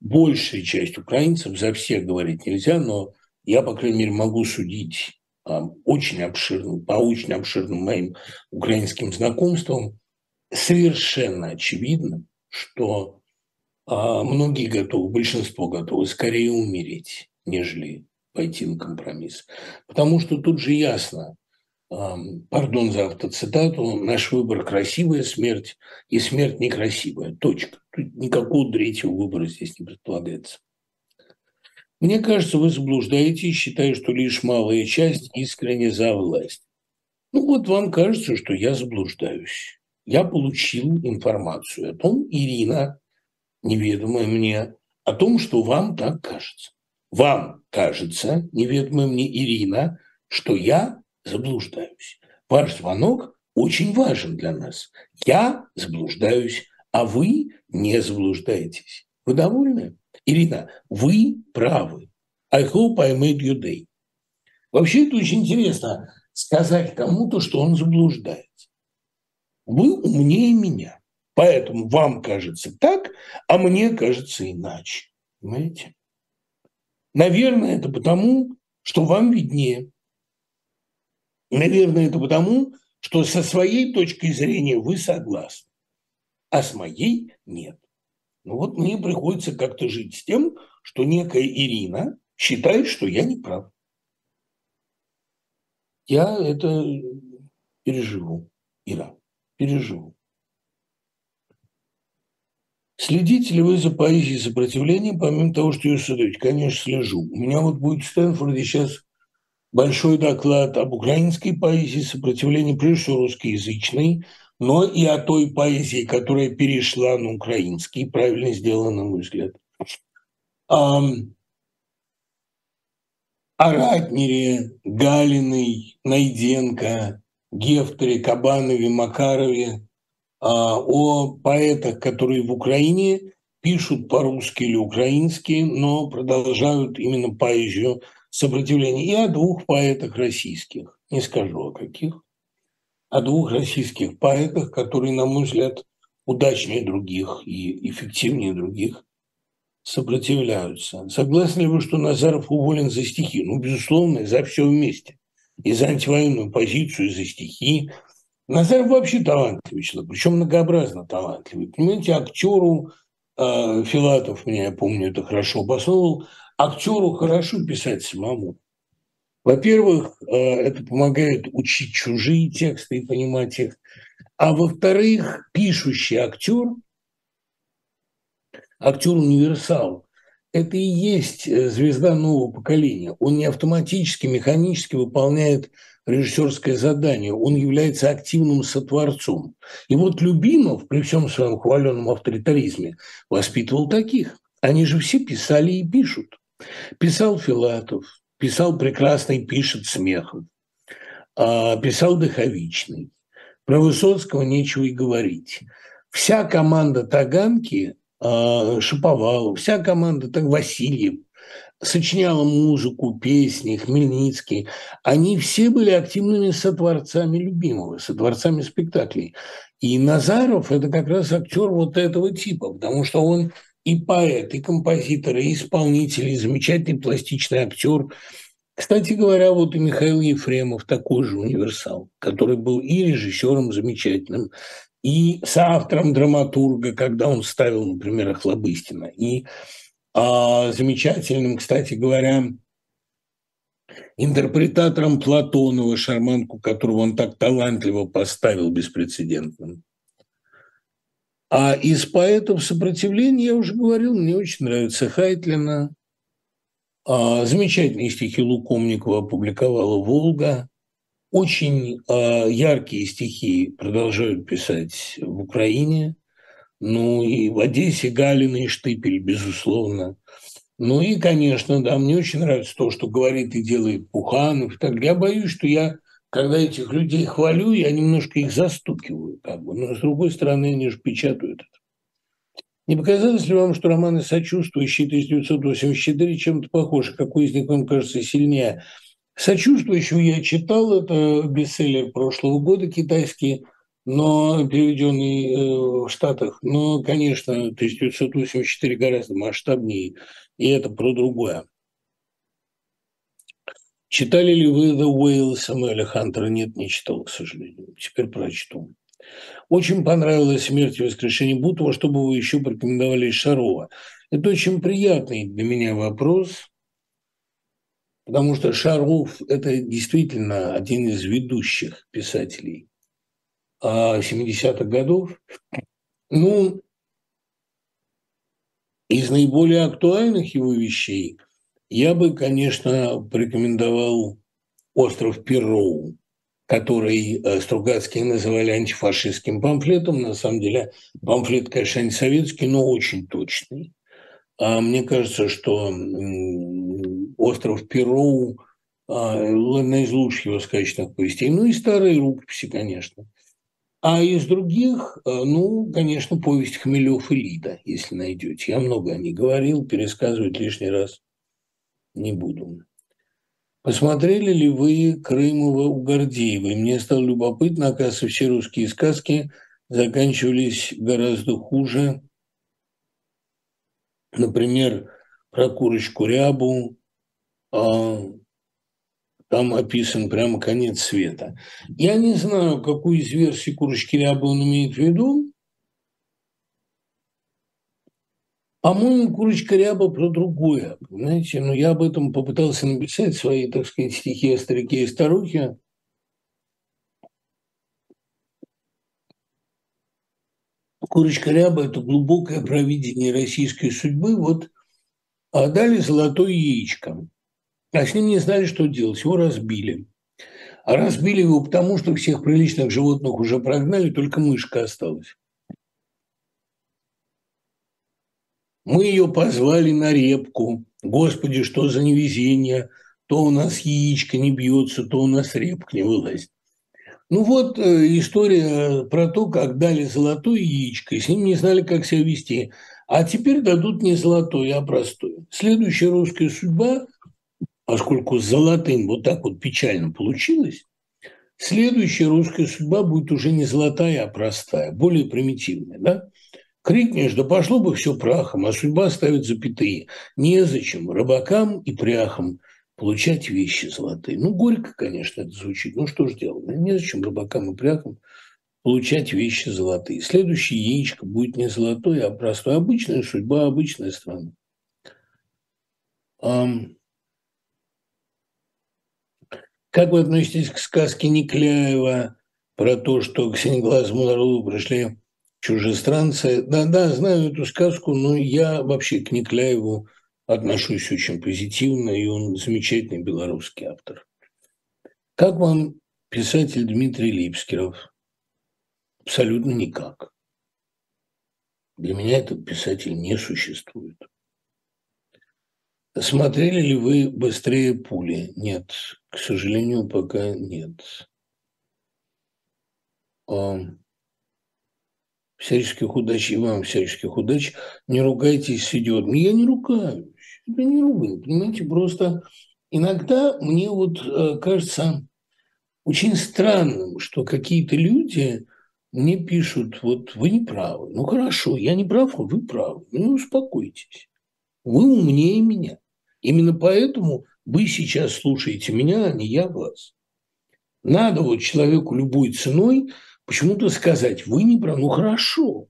большая часть украинцев, за всех говорить нельзя, но я, по крайней мере, могу судить очень обширным, по очень обширным моим украинским знакомствам, совершенно очевидно, что а, многие готовы, большинство готовы скорее умереть, нежели пойти на компромисс. Потому что тут же ясно, пардон за автоцитату, наш выбор – красивая смерть и смерть некрасивая. Точка. Тут никакого третьего выбора здесь не предполагается. Мне кажется, вы заблуждаетесь, считая, что лишь малая часть искренне за власть. Ну вот вам кажется, что я заблуждаюсь. Я получил информацию о том, Ирина, неведомая мне, о том, что вам так кажется. Вам кажется, неведомая мне Ирина, что я заблуждаюсь. Ваш звонок очень важен для нас. Я заблуждаюсь, а вы не заблуждаетесь. Вы довольны? Ирина, вы правы. I hope I made your day. Вообще это очень интересно сказать кому-то, что он заблуждается. Вы умнее меня. Поэтому вам кажется так, а мне кажется иначе. Понимаете? Наверное, это потому, что вам виднее. Наверное, это потому, что со своей точкой зрения вы согласны, а с моей нет. Ну вот мне приходится как-то жить с тем, что некая Ирина считает, что я не прав. Я это переживу, Ира, переживу. Следите ли вы за поэзией сопротивления, помимо того, что ее создаете? Конечно, слежу. У меня вот будет в Стэнфорде сейчас большой доклад об украинской поэзии сопротивления, прежде всего русскоязычной, но и о той поэзии, которая перешла на украинский, правильно сделано, на мой взгляд. О Ратнере, Галиной, Найденко, Гефтере, Кабанове, Макарове, а, о поэтах, которые в Украине пишут по-русски или украински, но продолжают именно поэзию сопротивления. И о двух поэтах российских, не скажу о каких, о двух российских поэтах, которые, на мой взгляд, удачнее других и эффективнее других сопротивляются. Согласны ли вы, что Назаров уволен за стихи? Ну, безусловно, за все вместе. И за антивоенную позицию, и за стихи, Назаров вообще талантливый человек, причем многообразно талантливый. Понимаете, актеру э, Филатов, меня я помню, это хорошо обосновывал, актеру хорошо писать самому. Во-первых, э, это помогает учить чужие тексты и понимать их. А во-вторых, пишущий актер, актер-универсал, это и есть э, звезда нового поколения. Он не автоматически, механически выполняет режиссерское задание, он является активным сотворцом. И вот Любимов при всем своем хваленном авторитаризме воспитывал таких. Они же все писали и пишут. Писал Филатов, писал прекрасный, пишет Смехов, а, писал Дыховичный. Про Высоцкого нечего и говорить. Вся команда Таганки, а, Шиповалов, вся команда так Васильев – сочиняла музыку, песни, Хмельницкий, они все были активными сотворцами любимого, сотворцами спектаклей. И Назаров – это как раз актер вот этого типа, потому что он и поэт, и композитор, и исполнитель, и замечательный пластичный актер. Кстати говоря, вот и Михаил Ефремов такой же универсал, который был и режиссером замечательным, и соавтором драматурга, когда он ставил, например, Охлобыстина, и замечательным, кстати говоря, интерпретатором Платонова, шарманку, которого он так талантливо поставил беспрецедентным. А из поэтов сопротивления, я уже говорил, мне очень нравится Хайтлина. А, замечательные стихи Лукомникова опубликовала «Волга». Очень а, яркие стихи продолжают писать в Украине. Ну и в Одессе Галина и Штыпель, безусловно. Ну и, конечно, да, мне очень нравится то, что говорит и делает Пуханов. Так, я боюсь, что я, когда этих людей хвалю, я немножко их застукиваю. Как бы. Но, с другой стороны, они же печатают это. Не показалось ли вам, что романы «Сочувствующие» 1984 чем-то похожи? Какой из них вам кажется сильнее? «Сочувствующую» я читал, это бестселлер прошлого года китайский – но переведенный э, в Штатах. Но, конечно, 1984 гораздо масштабнее, и это про другое. Читали ли вы «The Whale» Самуэля Хантера? Нет, не читал, к сожалению. Теперь прочту. Очень понравилась «Смерть и воскрешение Бутова». Что бы вы еще порекомендовали из Шарова? Это очень приятный для меня вопрос, потому что Шаров – это действительно один из ведущих писателей 70-х годов. Ну, из наиболее актуальных его вещей я бы, конечно, порекомендовал «Остров Перроу», который э, Стругацкие называли антифашистским памфлетом. На самом деле памфлет, конечно, антисоветский, но очень точный. А мне кажется, что «Остров Перроу» а, одна из лучших его сказочных повестей. Ну и старые рукописи, конечно. А из других, э, ну, конечно, повесть Хмелев и Лида, если найдете. Я много о ней говорил, пересказывать лишний раз не буду. Посмотрели ли вы Крымова у Гордеевой? Мне стало любопытно, оказывается, все русские сказки заканчивались гораздо хуже. Например, про курочку рябу, а, там описан прямо конец света. Я не знаю, какую из версий курочки рябы он имеет в виду, По-моему, курочка ряба про другое. Понимаете, ну я об этом попытался написать свои, так сказать, стихи о старике и старухе. Курочка ряба – это глубокое провидение российской судьбы. Вот а дали золотое яичко. А с ним не знали, что делать. Его разбили. А разбили его потому, что всех приличных животных уже прогнали, только мышка осталась. Мы ее позвали на репку. Господи, что за невезение. То у нас яичко не бьется, то у нас репка не вылазит. Ну вот э, история про то, как дали золотое яичко, и с ним не знали, как себя вести. А теперь дадут не золотое, а простое. Следующая русская судьба, поскольку с золотым вот так вот печально получилось, следующая русская судьба будет уже не золотая, а простая, более примитивная. Да? Крикнешь, да пошло бы все прахом, а судьба ставит запятые. Незачем рыбакам и пряхам получать вещи золотые. Ну, горько, конечно, это звучит. Ну, что ж делать? Ну, незачем рыбакам и пряхам получать вещи золотые. Следующее яичко будет не золотое, а простое. Обычная судьба, обычная страна. Как вы относитесь к сказке Никляева про то, что к синеглазому народу пришли чужестранцы. Да, да, знаю эту сказку, но я вообще к Никляеву отношусь очень позитивно, и он замечательный белорусский автор. Как вам писатель Дмитрий Липскеров? Абсолютно никак. Для меня этот писатель не существует. Смотрели ли вы «Быстрее пули»? Нет, к сожалению, пока нет. Всяческих удач и вам всяческих удач. Не ругайтесь с идиотом. Я не ругаюсь. Это не ругаю. Понимаете, просто иногда мне вот э, кажется очень странным, что какие-то люди мне пишут, вот вы не правы. Ну хорошо, я не прав, а вы правы. Ну успокойтесь. Вы умнее меня. Именно поэтому вы сейчас слушаете меня, а не я вас. Надо вот человеку любой ценой почему-то сказать, вы не прав, ну хорошо.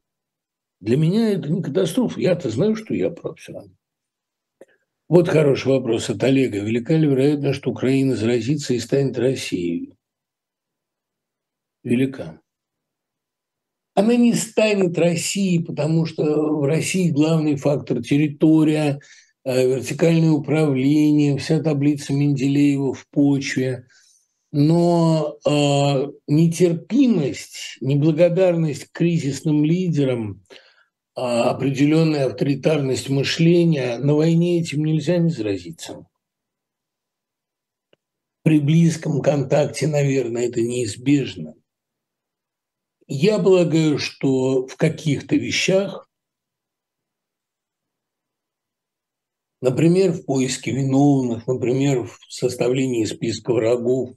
Для меня это не катастрофа. Я-то знаю, что я прав все равно. Вот хороший вопрос от Олега. Велика ли вероятность, что Украина заразится и станет Россией? Велика. Она не станет Россией, потому что в России главный фактор – территория, вертикальное управление, вся таблица Менделеева в почве – но э, нетерпимость, неблагодарность к кризисным лидерам, э, определенная авторитарность мышления, на войне этим нельзя не заразиться. При близком контакте, наверное, это неизбежно. Я полагаю, что в каких-то вещах, например, в поиске виновных, например, в составлении списка врагов,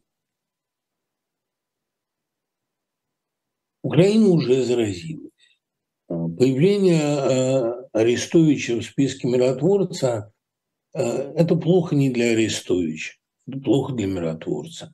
Украина уже заразилась. А, появление а, Арестовича в списке миротворца а, – это плохо не для Арестовича, это плохо для миротворца.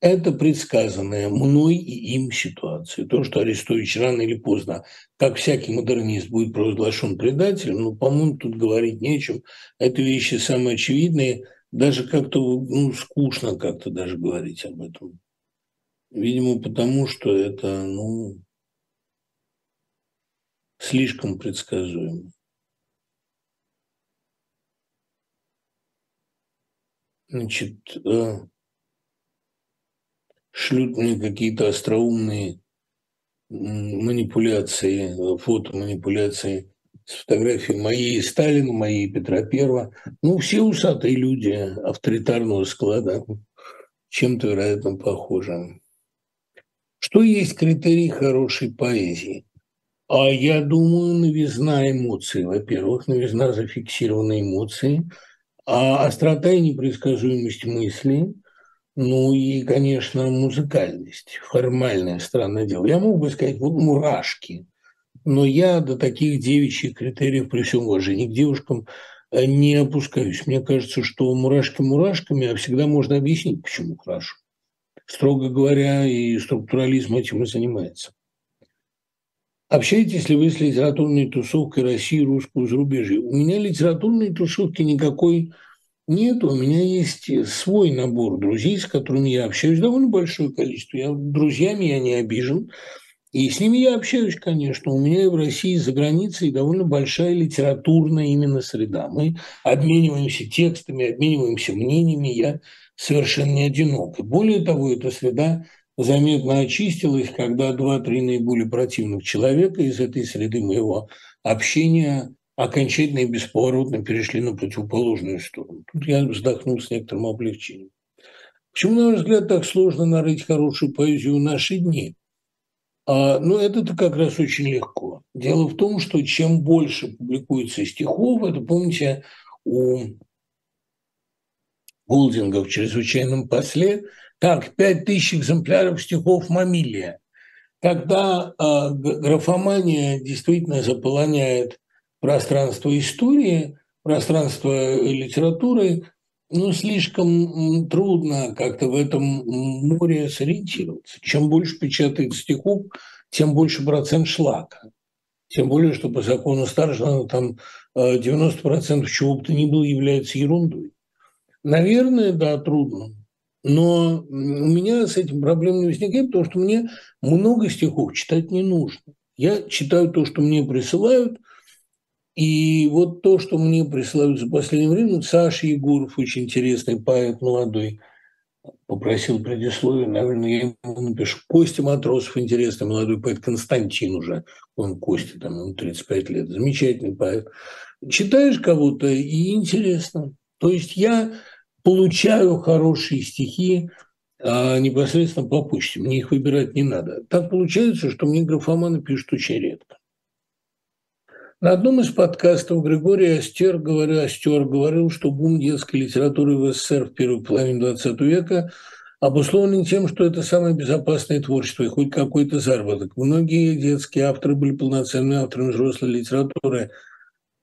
Это предсказанная мной и им ситуация. То, что Арестович рано или поздно, как всякий модернист, будет провозглашен предателем, ну, по-моему, тут говорить нечем. Это вещи самые очевидные. даже как-то ну, скучно как-то даже говорить об этом. Видимо, потому что это, ну, слишком предсказуемо. Значит, э, шлют мне какие-то остроумные манипуляции, фотоманипуляции с фотографией моей Сталина, моей Петра Первого. Ну, все усатые люди авторитарного склада, чем-то, вероятно, похожи. Что есть критерий хорошей поэзии? А я думаю, новизна эмоций, во-первых, новизна зафиксированной эмоции, а острота и непредсказуемость мысли, ну и, конечно, музыкальность, формальное странное дело. Я мог бы сказать, вот мурашки, но я до таких девичьих критериев при всем уважении к девушкам э, не опускаюсь. Мне кажется, что мурашки мурашками, а всегда можно объяснить, почему хорошо. Строго говоря, и структурализм этим и занимается. Общаетесь ли вы с литературной тусовкой России, русского зарубежья? У меня литературной тусовки никакой нет. У меня есть свой набор друзей, с которыми я общаюсь, довольно большое количество. Я, друзьями я не обижен. И с ними я общаюсь, конечно. У меня и в России, и за границей довольно большая литературная именно среда. Мы обмениваемся текстами, обмениваемся мнениями. Я совершенно не одинок. И более того, эта среда заметно очистилась, когда два-три наиболее противных человека из этой среды моего общения окончательно и бесповоротно перешли на противоположную сторону. Тут я вздохнул с некоторым облегчением. Почему, на мой взгляд, так сложно нарыть хорошую поэзию в наши дни? А, ну, это-то как раз очень легко. Дело в том, что чем больше публикуется стихов, это, помните, у Голдинга в «Чрезвычайном после», так, пять тысяч экземпляров стихов Мамилия. Когда э, графомания действительно заполоняет пространство истории, пространство литературы, ну, слишком трудно как-то в этом море сориентироваться. Чем больше печатает стихов, тем больше процент шлака. Тем более, что по закону Старжина там 90% чего бы то ни было является ерундой. Наверное, да, трудно. Но у меня с этим проблем не возникает, потому что мне много стихов читать не нужно. Я читаю то, что мне присылают, и вот то, что мне присылают за последнее время, Саша Егоров, очень интересный поэт молодой, попросил предисловие, наверное, я ему напишу. Костя Матросов, интересный молодой поэт, Константин уже, он Костя, там ему 35 лет, замечательный поэт. Читаешь кого-то и интересно. То есть я получаю хорошие стихи а непосредственно по почте. Мне их выбирать не надо. Так получается, что мне графоманы пишут очень редко. На одном из подкастов Григорий Остер, говоря, Остер говорил, что бум детской литературы в СССР в первой половине XX века обусловлен тем, что это самое безопасное творчество и хоть какой-то заработок. Многие детские авторы были полноценными авторами взрослой литературы.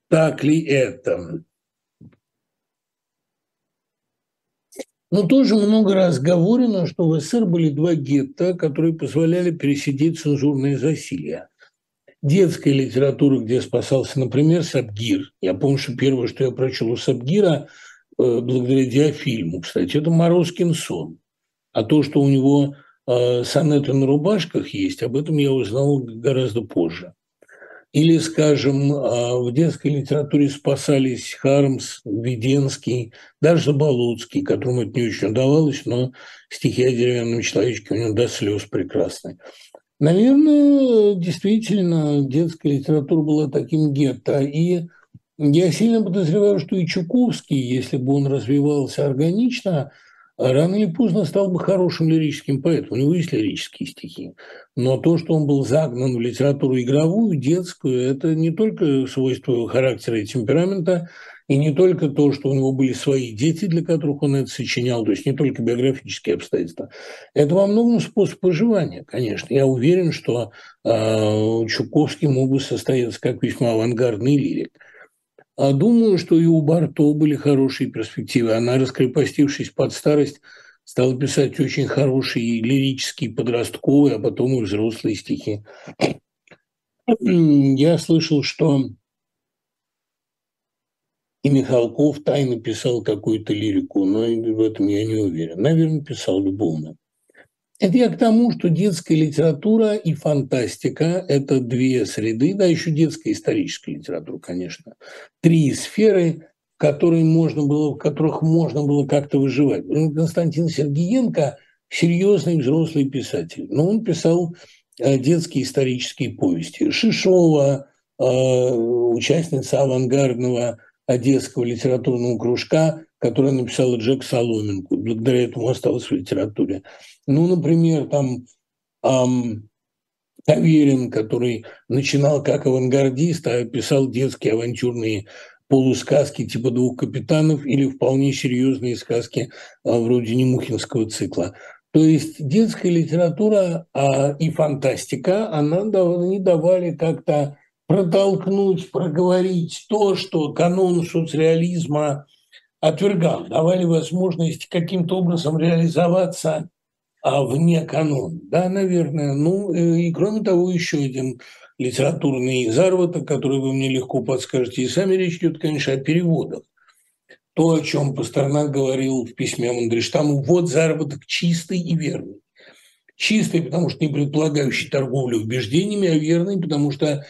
Так ли это? Но тоже много раз говорено, что в СССР были два гетто, которые позволяли пересидеть цензурные засилия. Детская литература, где спасался, например, Сабгир. Я помню, что первое, что я прочел у Сабгира, э, благодаря диафильму, кстати, это «Морозкин сон». А то, что у него э, сонеты на рубашках есть, об этом я узнал гораздо позже. Или, скажем, а, в детской литературе спасались Хармс, Веденский, даже Заболоцкий, которому это не очень удавалось, но стихи о деревянном человечке у него до слез прекрасны. Наверное, действительно, детская литература была таким гетто. И я сильно подозреваю, что и Чуковский, если бы он развивался органично – рано или поздно стал бы хорошим лирическим поэтом. У него есть лирические стихи. Но то, что он был загнан в литературу игровую, детскую, это не только свойство характера и темперамента, и не только то, что у него были свои дети, для которых он это сочинял, то есть не только биографические обстоятельства. Это во многом способ выживания, конечно. Я уверен, что э, Чуковский мог бы состояться как весьма авангардный лирик. А думаю, что и у Барто были хорошие перспективы. Она, раскрепостившись под старость, стала писать очень хорошие лирические подростковые, а потом и взрослые стихи. Я слышал, что и Михалков тайно писал какую-то лирику, но в этом я не уверен. Наверное, писал любовно. Это я к тому, что детская литература и фантастика – это две среды, да, еще детская историческая литература, конечно. Три сферы, которые можно было, в которых можно было как-то выживать. Константин Сергеенко – серьезный взрослый писатель, но он писал э, детские исторические повести. Шишова, э, участница авангардного Одесского литературного кружка, который написала Джек Соломенко. Благодаря этому осталась в литературе. Ну, например, там эм, Каверин, который начинал как авангардист, а писал детские авантюрные полусказки типа «Двух капитанов» или вполне серьезные сказки а, вроде Немухинского цикла. То есть детская литература а, и фантастика, она не давали как-то протолкнуть, проговорить то, что канон соцреализма отвергал, давали возможность каким-то образом реализоваться а вне канона. Да, наверное. Ну, э, и кроме того, еще один литературный заработок, который вы мне легко подскажете. И сами речь идет, конечно, о переводах. То, о чем Пастернак говорил в письме Мандельштаму, вот заработок чистый и верный. Чистый, потому что не предполагающий торговлю убеждениями, а верный, потому что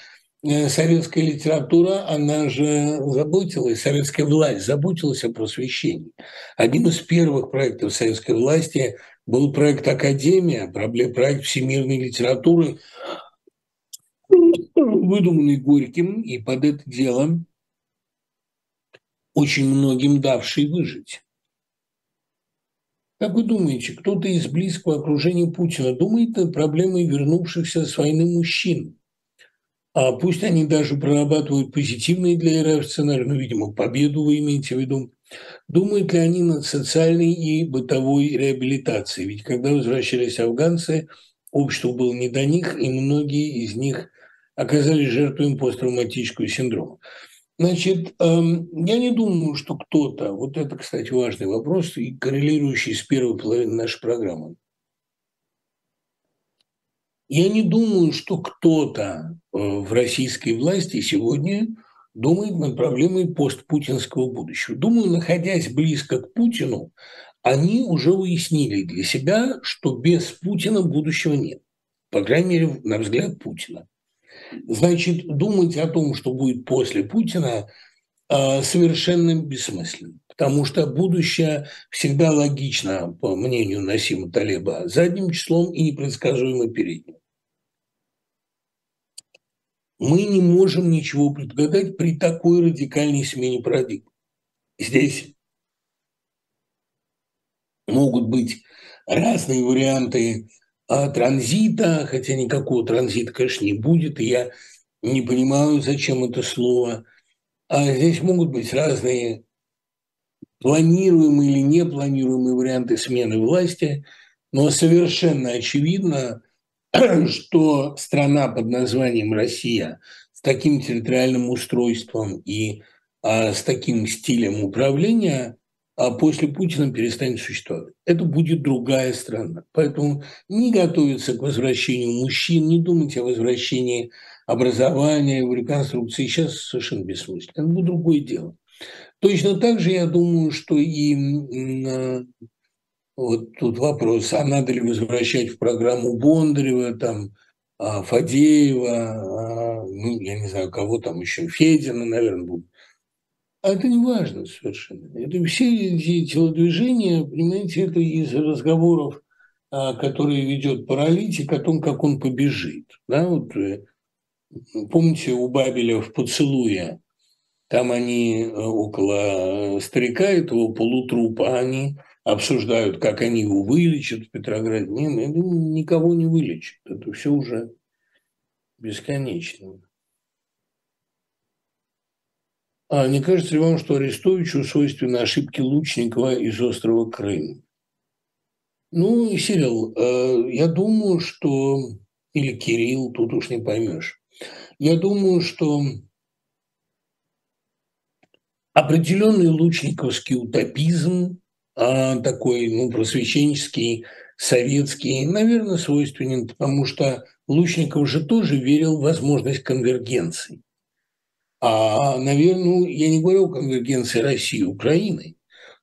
советская литература, она же заботилась, советская власть заботилась о просвещении. Одним из первых проектов советской власти – был проект «Академия», проект всемирной литературы, выдуманный Горьким, и под это дело очень многим давший выжить. Как вы думаете, кто-то из близкого окружения Путина думает над проблемой вернувшихся с войны мужчин? А пусть они даже прорабатывают позитивные для РФ сценарии, ну, видимо, победу вы имеете в виду, Думают ли они над социальной и бытовой реабилитацией? Ведь когда возвращались афганцы, общество было не до них, и многие из них оказались жертвами посттравматического синдрома. Значит, эм, я не думаю, что кто-то, вот это, кстати, важный вопрос, и коррелирующий с первой половиной нашей программы. Я не думаю, что кто-то э, в российской власти сегодня думает над проблемой постпутинского будущего. Думаю, находясь близко к Путину, они уже уяснили для себя, что без Путина будущего нет. По крайней мере, на взгляд Путина. Значит, думать о том, что будет после Путина, совершенно бессмысленно. Потому что будущее всегда логично, по мнению Насима Талеба, задним числом и непредсказуемо передним мы не можем ничего предугадать при такой радикальной смене парадигмы. Здесь могут быть разные варианты а, транзита, хотя никакого транзита, конечно, не будет, и я не понимаю, зачем это слово. А здесь могут быть разные планируемые или непланируемые варианты смены власти, но совершенно очевидно, что страна под названием Россия с таким территориальным устройством и а, с таким стилем управления а после Путина перестанет существовать. Это будет другая страна. Поэтому не готовиться к возвращению мужчин, не думать о возвращении образования, в реконструкции сейчас совершенно бессмысленно. Это будет другое дело. Точно так же я думаю, что и вот тут вопрос, а надо ли возвращать в программу Бондарева, там, а, Фадеева, а, ну, я не знаю, кого там еще, Федина, наверное, будут. А это не важно совершенно. Это все эти телодвижения, понимаете, это из разговоров, а, которые ведет паралитик о том, как он побежит. Да, вот, э, помните, у Бабеля в «Поцелуе» там они э, около старика этого полутрупа, они обсуждают, как они его вылечат в Петрограде. Нет, это никого не вылечит. Это все уже бесконечно. А не кажется ли вам, что Арестовичу свойственны ошибки Лучникова из острова Крым? Ну, Сирил, э, я думаю, что... Или Кирилл, тут уж не поймешь. Я думаю, что определенный лучниковский утопизм а, такой ну, просвещенческий, советский, наверное, свойственен, потому что Лучников же тоже верил в возможность конвергенции. А, наверное, ну, я не говорю о конвергенции России и Украины,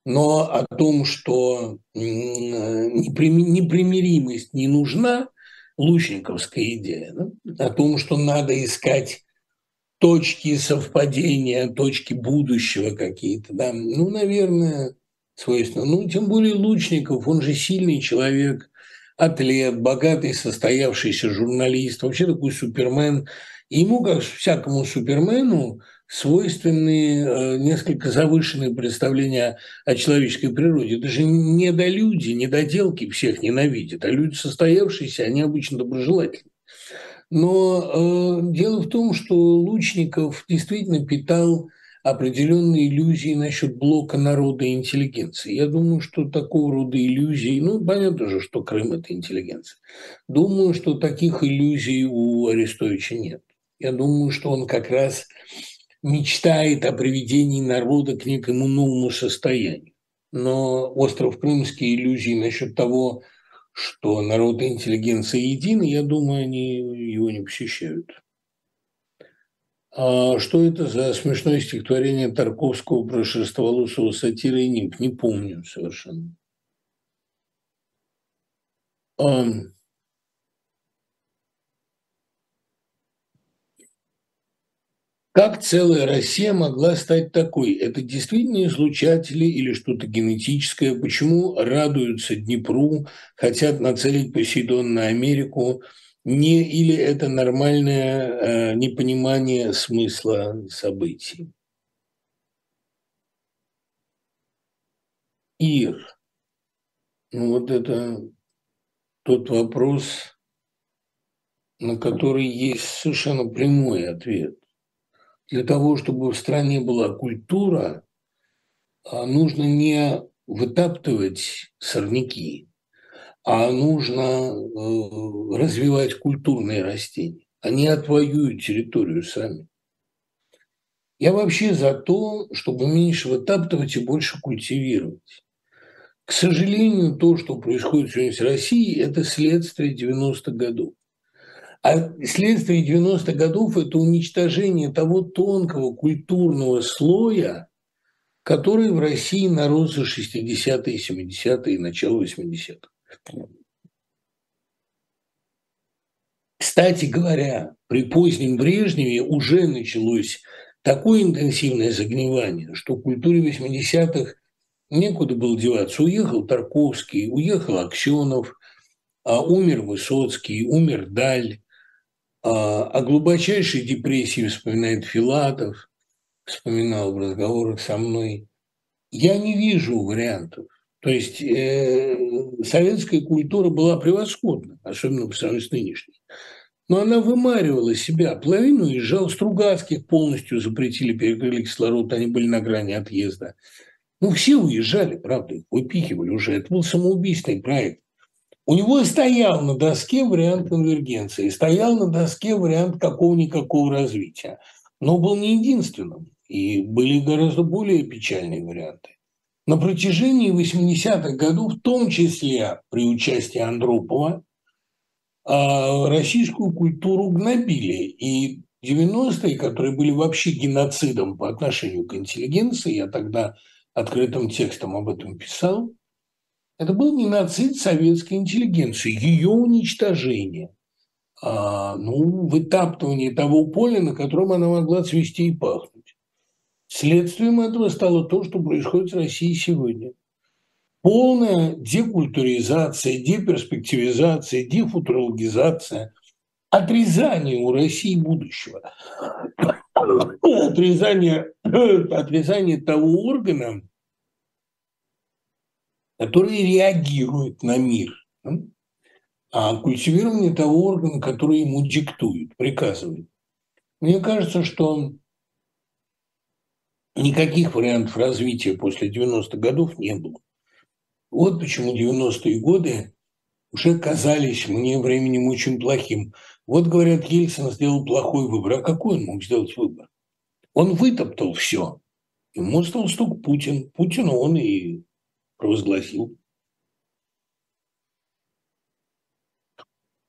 но о том, что непримиримость не нужна, лучниковская идея, да? о том, что надо искать точки совпадения, точки будущего какие-то, да, ну, наверное, свойственно. Ну, тем более Лучников, он же сильный человек, атлет, богатый, состоявшийся журналист, вообще такой супермен. Ему, как всякому супермену, свойственны э, несколько завышенные представления о человеческой природе. Это же недолюди, недоделки всех ненавидят, а люди состоявшиеся, они обычно доброжелательны. Но э, дело в том, что Лучников действительно питал определенные иллюзии насчет блока народа и интеллигенции. Я думаю, что такого рода иллюзий, ну, понятно же, что Крым – это интеллигенция. Думаю, что таких иллюзий у Арестовича нет. Я думаю, что он как раз мечтает о приведении народа к некому новому состоянию. Но остров Крымские иллюзии насчет того, что народ и интеллигенция едины, я думаю, они его не посещают. А что это за смешное стихотворение Тарковского про шерстоволосого сатира и нимф? Не помню совершенно. Как целая Россия могла стать такой? Это действительно излучатели или что-то генетическое? Почему радуются Днепру, хотят нацелить Посейдон на Америку? не, или это нормальное э, непонимание смысла событий. Ир, ну вот это тот вопрос, на который есть совершенно прямой ответ. Для того, чтобы в стране была культура, а, нужно не вытаптывать сорняки, а нужно э, развивать культурные растения. Они отвоюют территорию сами. Я вообще за то, чтобы меньше вытаптывать и больше культивировать. К сожалению, то, что происходит сегодня с Россией, это следствие 90-х годов. А следствие 90-х годов – это уничтожение того тонкого культурного слоя, который в России нарос за 60-е, 70-е и начало 80-х. Кстати говоря, при позднем Брежневе уже началось такое интенсивное загнивание, что в культуре 80-х некуда было деваться. Уехал Тарковский, уехал Аксенов, а умер Высоцкий, умер Даль. А, о глубочайшей депрессии вспоминает Филатов, вспоминал в разговорах со мной. Я не вижу вариантов. То есть э, советская культура была превосходна, особенно по сравнению с нынешней. Но она вымаривала себя. Половину уезжал, Стругацких полностью запретили, перекрыли кислород, они были на грани отъезда. Ну, все уезжали, правда, их выпихивали уже. Это был самоубийственный проект. У него стоял на доске вариант конвергенции, стоял на доске вариант какого-никакого развития. Но был не единственным. И были гораздо более печальные варианты на протяжении 80-х годов, в том числе при участии Андропова, а, российскую культуру гнобили. И 90-е, которые были вообще геноцидом по отношению к интеллигенции, я тогда открытым текстом об этом писал, это был геноцид советской интеллигенции, ее уничтожение, а, ну, вытаптывание того поля, на котором она могла цвести и пахнуть. Следствием этого стало то, что происходит в России сегодня. Полная декультуризация, деперспективизация, дефутурологизация, отрезание у России будущего, отрезание, отрезание того органа, который реагирует на мир, а культивирование того органа, который ему диктует, приказывает. Мне кажется, что никаких вариантов развития после 90-х годов не было. Вот почему 90-е годы уже казались мне временем очень плохим. Вот, говорят, Ельцин сделал плохой выбор. А какой он мог сделать выбор? Он вытоптал все. Ему стал стук Путин. Путина он и провозгласил.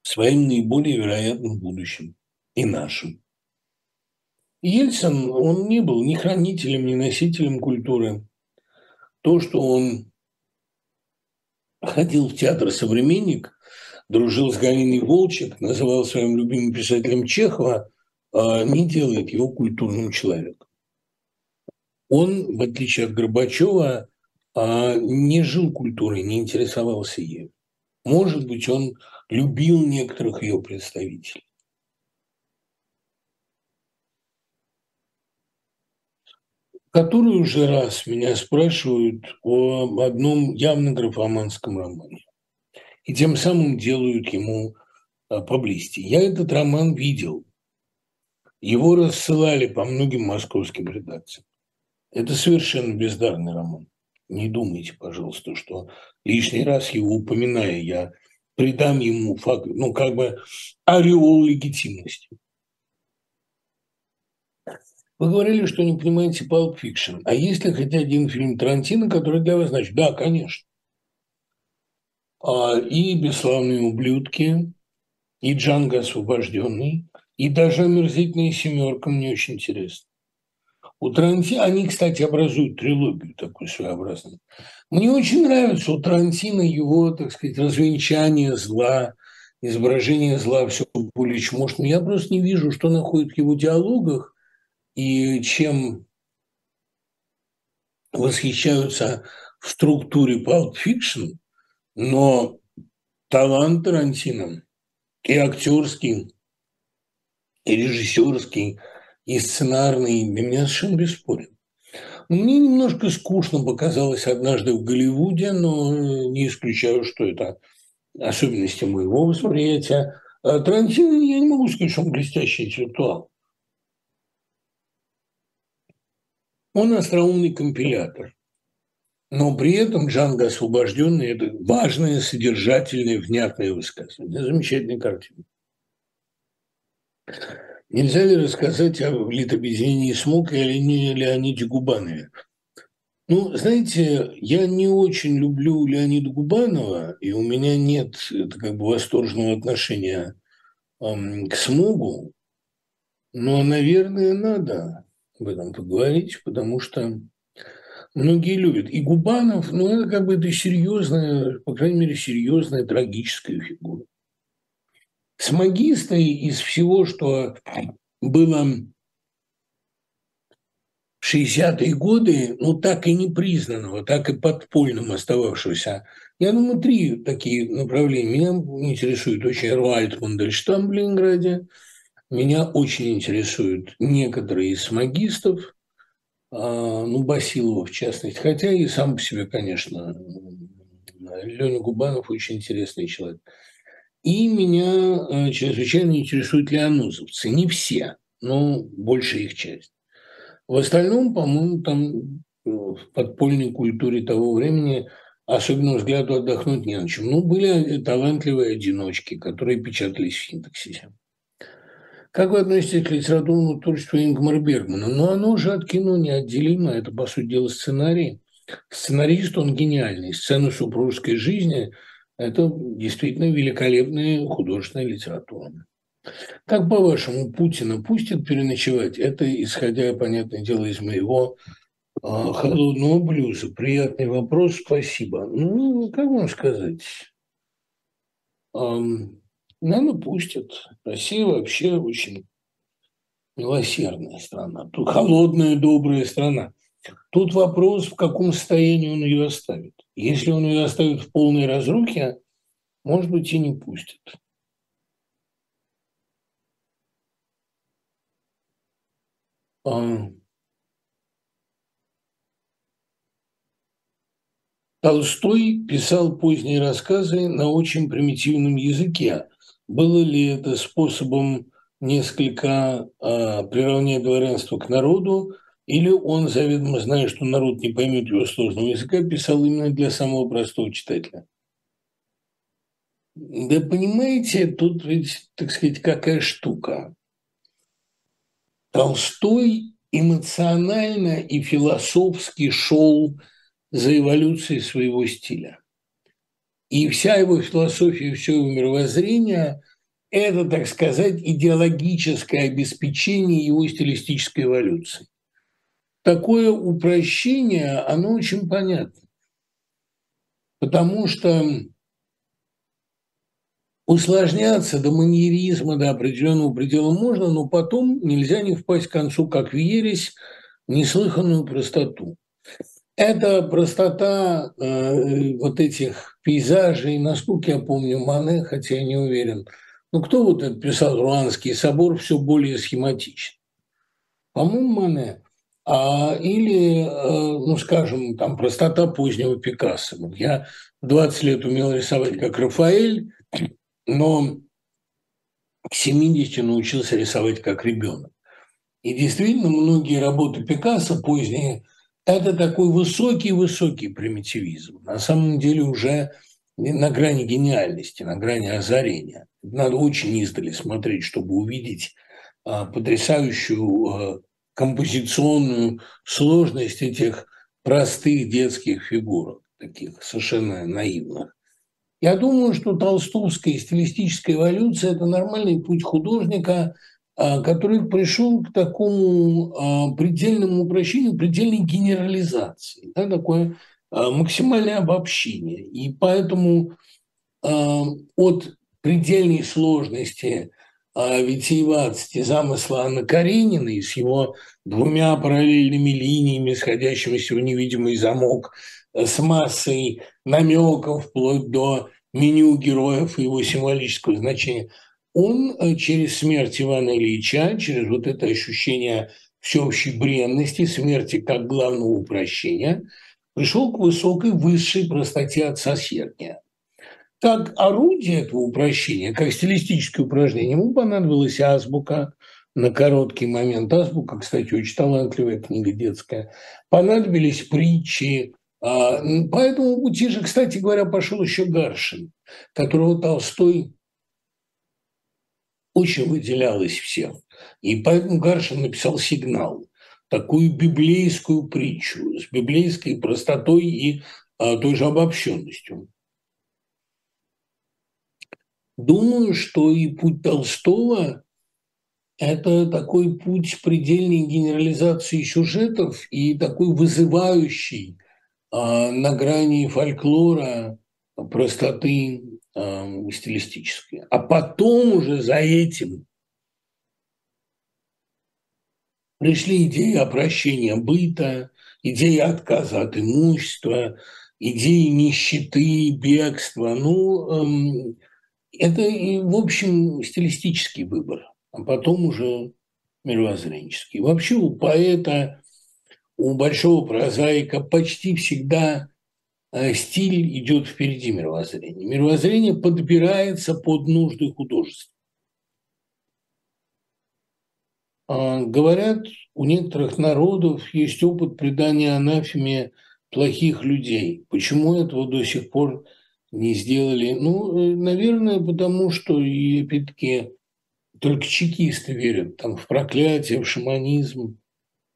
Своим наиболее вероятным будущим. И нашим. Ельцин, он не был ни хранителем, ни носителем культуры. То, что он ходил в театр «Современник», дружил с Галиной Волчек, называл своим любимым писателем Чехова, а, не делает его культурным человеком. Он, в отличие от Горбачева, не жил культурой, не интересовался ею. Может быть, он любил некоторых ее представителей. Который уже раз меня спрашивают о одном явно графоманском романе. И тем самым делают ему а, поблизости. Я этот роман видел. Его рассылали по многим московским редакциям. Это совершенно бездарный роман. Не думайте, пожалуйста, что лишний раз его упоминая, я придам ему факт, ну, как бы ореол легитимности. Вы говорили, что не понимаете Pulp Fiction. А есть ли хотя один фильм Тарантино, который для вас значит? Да, конечно. А, и «Бесславные ублюдки», и «Джанго освобожденный», и даже «Омерзительная семерка» мне очень интересно. У Тарантино, они, кстати, образуют трилогию такую своеобразную. Мне очень нравится у Тарантино его, так сказать, развенчание зла, изображение зла все более чмошным. Я просто не вижу, что находит в его диалогах и чем восхищаются в структуре Pulp Fiction, но талант Тарантино и актерский, и режиссерский – и сценарный для меня совершенно бесспорен. Мне немножко скучно показалось однажды в Голливуде, но не исключаю, что это особенности моего восприятия. А Тарантино, я не могу сказать, что он блестящий интеллектуал. Он остроумный компилятор. Но при этом Джанго освобожденный – это важное, содержательное, внятное высказывание. Замечательная картина. Нельзя ли рассказать о литобезении смог и о Леониде Губанове? Ну, знаете, я не очень люблю Леонида Губанова, и у меня нет это как бы восторженного отношения эм, к смогу, но, наверное, надо об этом поговорить, потому что многие любят. И Губанов, ну, это как бы это серьезная, по крайней мере, серьезная трагическая фигура. Смогистой из всего, что было в 60-е годы, ну, так и не признанного, так и подпольным остававшегося. Я думаю, три такие направления. Меня интересует очень Руальд Мандельштам в Ленинграде, меня очень интересуют некоторые из магистов, а, ну, Басилова в частности, хотя и сам по себе, конечно, Леня Губанов очень интересный человек – и меня э, чрезвычайно интересуют леонузовцы. Не все, но большая их часть. В остальном, по-моему, там э, в подпольной культуре того времени особенно взгляду отдохнуть не на чем. Ну, были талантливые одиночки, которые печатались в синтаксисе. Как вы относитесь к литературному творчеству Ингмара Бергмана? Ну, оно уже от кино неотделимо, это, по сути дела, сценарий. Сценарист, он гениальный. Сцену супружеской жизни – это действительно великолепная художественная литература. Как по-вашему, Путина пустят переночевать? Это, исходя, понятное дело, из моего э, холодного блюза. Приятный вопрос, спасибо. Ну, как вам сказать? Эм, наверное, пустят. Россия вообще очень милосердная страна. Тут холодная, добрая страна. Тут вопрос, в каком состоянии он ее оставит. Если он ее оставит в полной разрухе, может быть, и не пустит. А, Толстой писал поздние рассказы на очень примитивном языке. Было ли это способом несколько а, приравнять дворянство к народу, или он, заведомо зная, что народ не поймет его сложного языка, писал именно для самого простого читателя. Да понимаете, тут ведь, так сказать, какая штука. Толстой эмоционально и философски шел за эволюцией своего стиля. И вся его философия, все его мировоззрение – это, так сказать, идеологическое обеспечение его стилистической эволюции. Такое упрощение, оно очень понятно. Потому что усложняться до маньеризма, до определенного предела можно, но потом нельзя не впасть к концу, как в ересь, неслыханную простоту. Это простота э, вот этих пейзажей, насколько я помню, Мане, хотя я не уверен. Ну, кто вот это писал Руанский собор, все более схематично? По-моему, Мане. А, или, э, ну, скажем, там простота позднего Пикассо. Я 20 лет умел рисовать как Рафаэль, но к 70 научился рисовать как ребенок. И действительно, многие работы Пикассо поздние – это такой высокий-высокий примитивизм. На самом деле уже на грани гениальности, на грани озарения. Надо очень издали смотреть, чтобы увидеть а, потрясающую а, композиционную сложность этих простых детских фигурок, таких совершенно наивных. Я думаю, что толстовская стилистическая эволюция – это нормальный путь художника, а, который пришел к такому а, предельному упрощению, предельной генерализации, да, такое а, максимальное обобщение. И поэтому от предельной сложности витиеватости замысла Анны Карениной с его двумя параллельными линиями, сходящимися в невидимый замок, с массой намеков вплоть до меню героев и его символического значения, он э, через смерть Ивана Ильича, через вот это ощущение всеобщей бренности, смерти как главного упрощения, пришел к высокой, высшей простоте отца Сергия. Как орудие этого упрощения, как стилистическое упражнение, ему понадобилась азбука на короткий момент. Азбука, кстати, очень талантливая книга детская. Понадобились притчи, а, по этому пути же, кстати говоря, пошел еще Гаршин, которого Толстой очень выделял из всех. И поэтому Гаршин написал «Сигнал», такую библейскую притчу с библейской простотой и а, той же обобщенностью. Думаю, что и путь Толстого – это такой путь предельной генерализации сюжетов и такой вызывающий а, на грани фольклора, простоты а, стилистической. А потом уже за этим пришли идеи опрощения быта, идеи отказа от имущества, идеи нищеты, бегства. Ну, эм, это, в общем, стилистический выбор, а потом уже мировоззренческий. Вообще у поэта у большого прозаика почти всегда э, стиль идет впереди мировоззрения. Мировоззрение подбирается под нужды художества. А, говорят, у некоторых народов есть опыт придания анафеме плохих людей. Почему этого до сих пор не сделали? Ну, э, наверное, потому что, и опять-таки, только чекисты верят там, в проклятие, в шаманизм.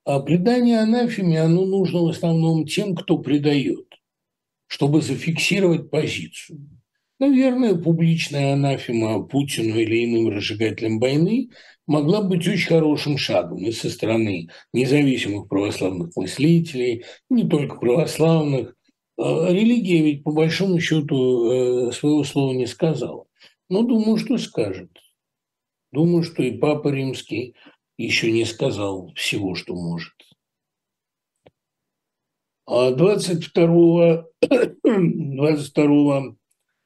А предание анафеме, оно нужно в основном тем, кто предает, чтобы зафиксировать позицию. Наверное, публичная анафема Путину или иным разжигателям войны могла быть очень хорошим шагом и со стороны независимых православных мыслителей, не только православных. А религия ведь по большому счету э, своего слова не сказала. Но думаю, что скажет. Думаю, что и Папа Римский еще не сказал всего, что может. А 22, 22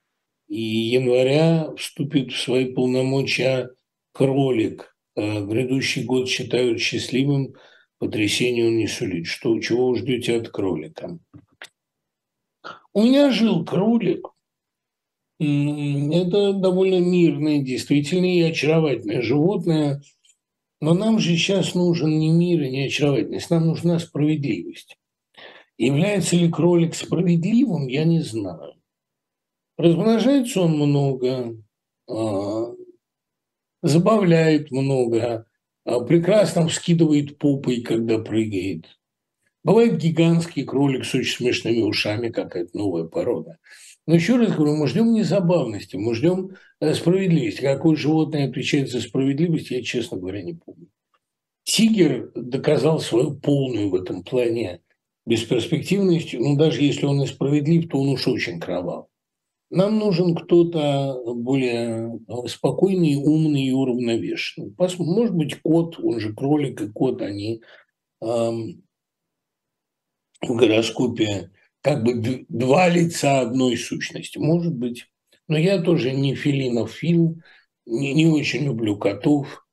января вступит в свои полномочия кролик. А грядущий год считают счастливым, потрясение он не сулит. Что, чего вы ждете от кролика? У меня жил кролик. Это довольно мирное, действительно и очаровательное животное – но нам же сейчас нужен не мир и не очаровательность, нам нужна справедливость. Является ли кролик справедливым, я не знаю. Размножается он много, а, забавляет много, а, прекрасно вскидывает попой, когда прыгает. Бывает гигантский кролик с очень смешными ушами, какая-то новая порода. Но еще раз говорю, мы ждем не забавности, мы ждем э, справедливости. Какое животное отвечает за справедливость, я, честно говоря, не помню. Тигр доказал свою полную в этом плане бесперспективность. Ну, даже если он и справедлив, то он уж очень кровав. Нам нужен кто-то более э, спокойный, умный и уравновешенный. Может быть, кот, он же кролик и кот, они эм, в гороскопе как бы два лица одной сущности. Может быть. Но я тоже не Филинов фильм, не, не очень люблю котов.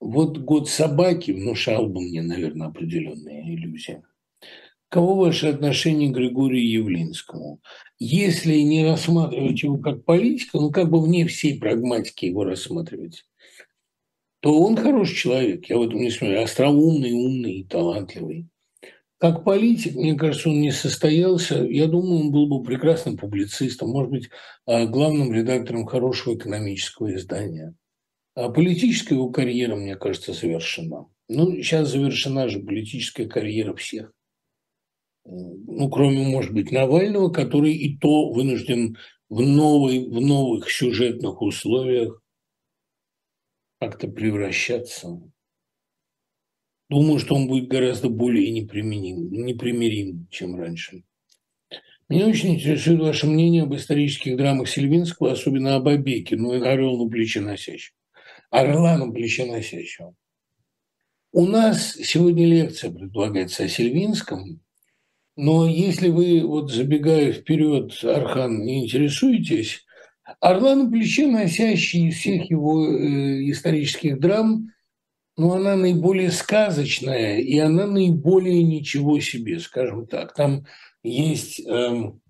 Вот «Год собаки» внушал бы мне, наверное, определенные иллюзии. Кого ваше отношение к Григорию Явлинскому? Если не рассматривать его как политика, ну как бы вне всей прагматики его рассматривать, то он хороший человек, я в этом не смотрю, остроумный, умный талантливый. Как политик, мне кажется, он не состоялся. Я думаю, он был бы прекрасным публицистом, может быть, а, главным редактором хорошего экономического издания. А политическая его карьера, мне кажется, завершена. Ну, сейчас завершена же политическая карьера всех ну, кроме, может быть, Навального, который и то вынужден в, новой, в новых сюжетных условиях как-то превращаться. Думаю, что он будет гораздо более неприменим, непримирим, чем раньше. Меня очень интересует ваше мнение об исторических драмах Сильвинского, особенно об Абеке, ну, орел на плече носящем. Орла на плече носящего. У нас сегодня лекция предполагается о Сильвинском, но если вы, вот забегая вперед, Архан, не интересуетесь, «Орла на плече», носящий из всех его э, исторических драм, ну, она наиболее сказочная, и она наиболее ничего себе, скажем так. Там есть, эм,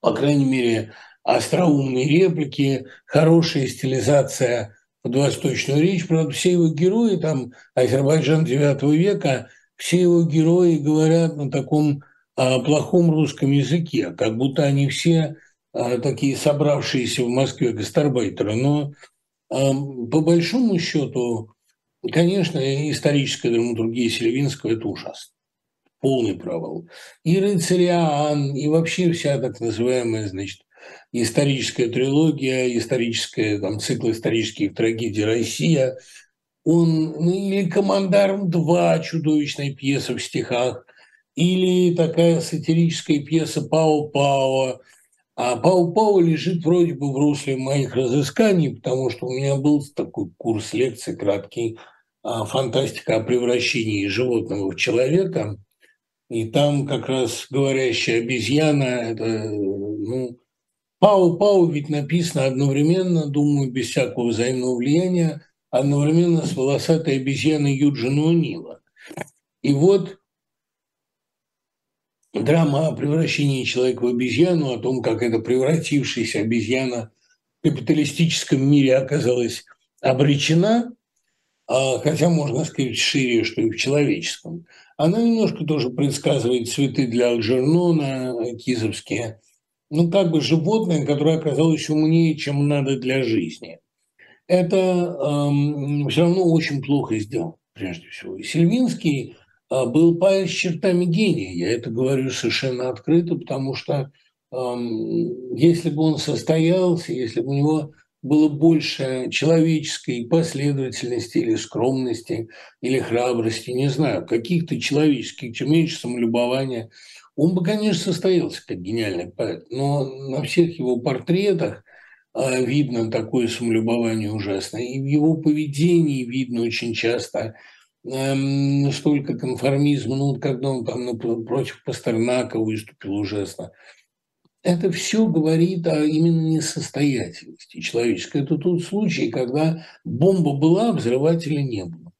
по крайней мере, остроумные реплики, хорошая стилизация под восточную речь. Правда, все его герои, там, Азербайджан IX века – все его герои говорят на таком а, плохом русском языке, как будто они все а, такие собравшиеся в Москве гастарбайтеры. Но по большому счету, конечно, историческая драматургия Сильвинского – это ужасно. Полный провал. И «Рыцарь Иоанн», и вообще вся так называемая, значит, историческая трилогия, историческая, там, цикл исторических трагедий «Россия», он, ну, или «Командарм 2», чудовищная пьеса в стихах, или такая сатирическая пьеса «Пау-Пау». А «Пау-Пау» лежит вроде бы в русле моих разысканий, потому что у меня был такой курс лекций краткий а, «Фантастика о превращении животного в человека». И там как раз говорящая обезьяна, это, ну, Пау-Пау ведь написано одновременно, думаю, без всякого взаимного влияния, одновременно с волосатой обезьяной Юджина Унила. И вот драма о превращении человека в обезьяну, о том, как эта превратившаяся обезьяна в капиталистическом мире оказалась обречена, а, хотя можно сказать шире, что и в человеческом. Она немножко тоже предсказывает цветы для Алджернона, кизовские. Ну, как бы животное, которое оказалось умнее, чем надо для жизни это э, все равно очень плохо сделано, прежде всего. И Сильвинский был поэт с чертами гения, я это говорю совершенно открыто, потому что если бы он состоялся, если бы у него было больше человеческой последовательности или скромности, или храбрости, не знаю, каких-то человеческих, чем меньше самолюбования, он бы, конечно, состоялся как гениальный поэт, но на всех его портретах а, видно такое самолюбование ужасное. И в его поведении видно очень часто эм, столько конформизма, ну, когда он там против Пастернака выступил ужасно. Это все говорит о именно несостоятельности человеческой. Это тот случай, когда бомба была, а взрывателя не было.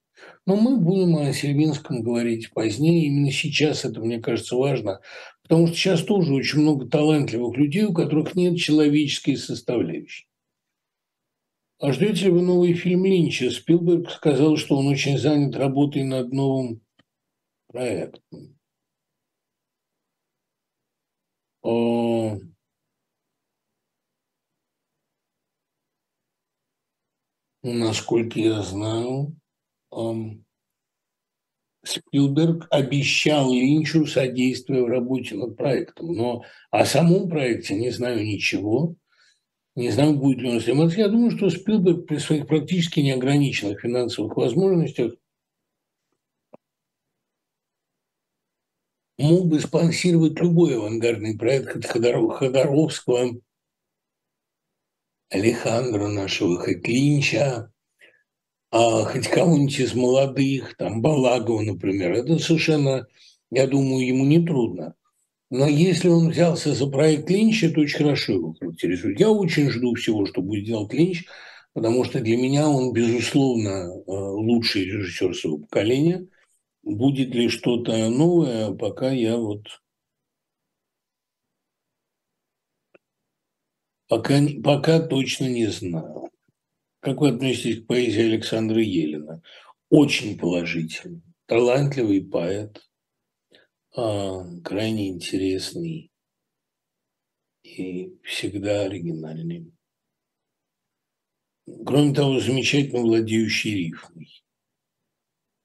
Но мы будем о Сильвинском говорить позднее. Именно сейчас это, мне кажется, важно, Потому что сейчас тоже очень много талантливых людей, у которых нет человеческой составляющей. А ждете вы новый фильм Линча? Спилберг сказал, что он очень занят работой над новым проектом. О... Насколько я знаю, Спилберг обещал Линчу содействие в работе над проектом, но о самом проекте не знаю ничего, не знаю, будет ли он сниматься. Я думаю, что Спилберг при своих практически неограниченных финансовых возможностях мог бы спонсировать любой авангардный проект от Ходоровского, Алехандро нашего, хоть Линча, а хоть кого-нибудь из молодых, там Балагова, например. Это совершенно, я думаю, ему не трудно. Но если он взялся за проект Линча, то очень хорошо его характеризует. Я очень жду всего, что будет делать Линч, потому что для меня он, безусловно, э, лучший режиссер своего поколения. Будет ли что-то новое, пока я вот пока, пока точно не знаю. Как вы относитесь к поэзии Александра Елена? Очень положительно. Талантливый поэт, крайне интересный и всегда оригинальный. Кроме того, замечательно владеющий рифмой.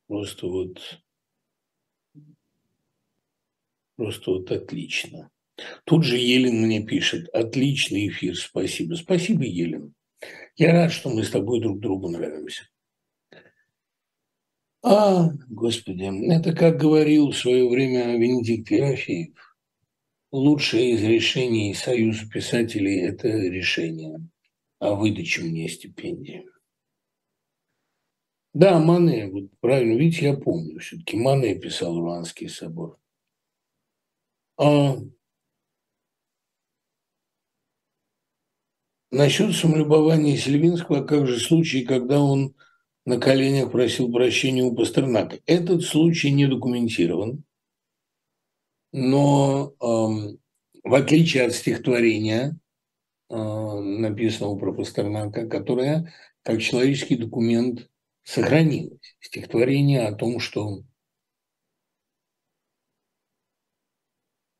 Просто вот, просто вот отлично. Тут же Елен мне пишет, отличный эфир, спасибо. Спасибо, Елен. Я рад, что мы с тобой друг другу нравимся. А, Господи, это как говорил в свое время Венедикт Ерофеев. Лучшее из решений Союза писателей – это решение о выдаче мне стипендии. Да, Мане, вот правильно, видите, я помню, все-таки Мане писал Руанский собор. А насчет самолюбования Сельвинского, а как же случай, когда он – на коленях просил прощения у Пастернака. Этот случай не документирован, но э, в отличие от стихотворения, э, написанного про Пастернака, которое как человеческий документ сохранилось. Стихотворение о том, что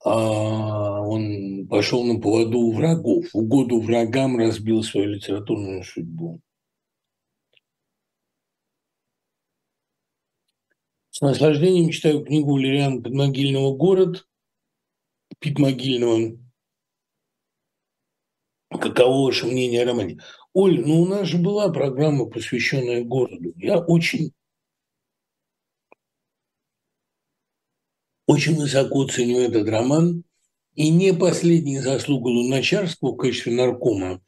а он пошел на поводу у врагов, угоду врагам разбил свою литературную судьбу. С наслаждением читаю книгу Валериана Подмогильного «Город», Питмогильного. Каково ваше мнение о романе? Оль, ну у нас же была программа, посвященная городу. Я очень, очень высоко ценю этот роман. И не последней заслугой Луначарского в качестве наркома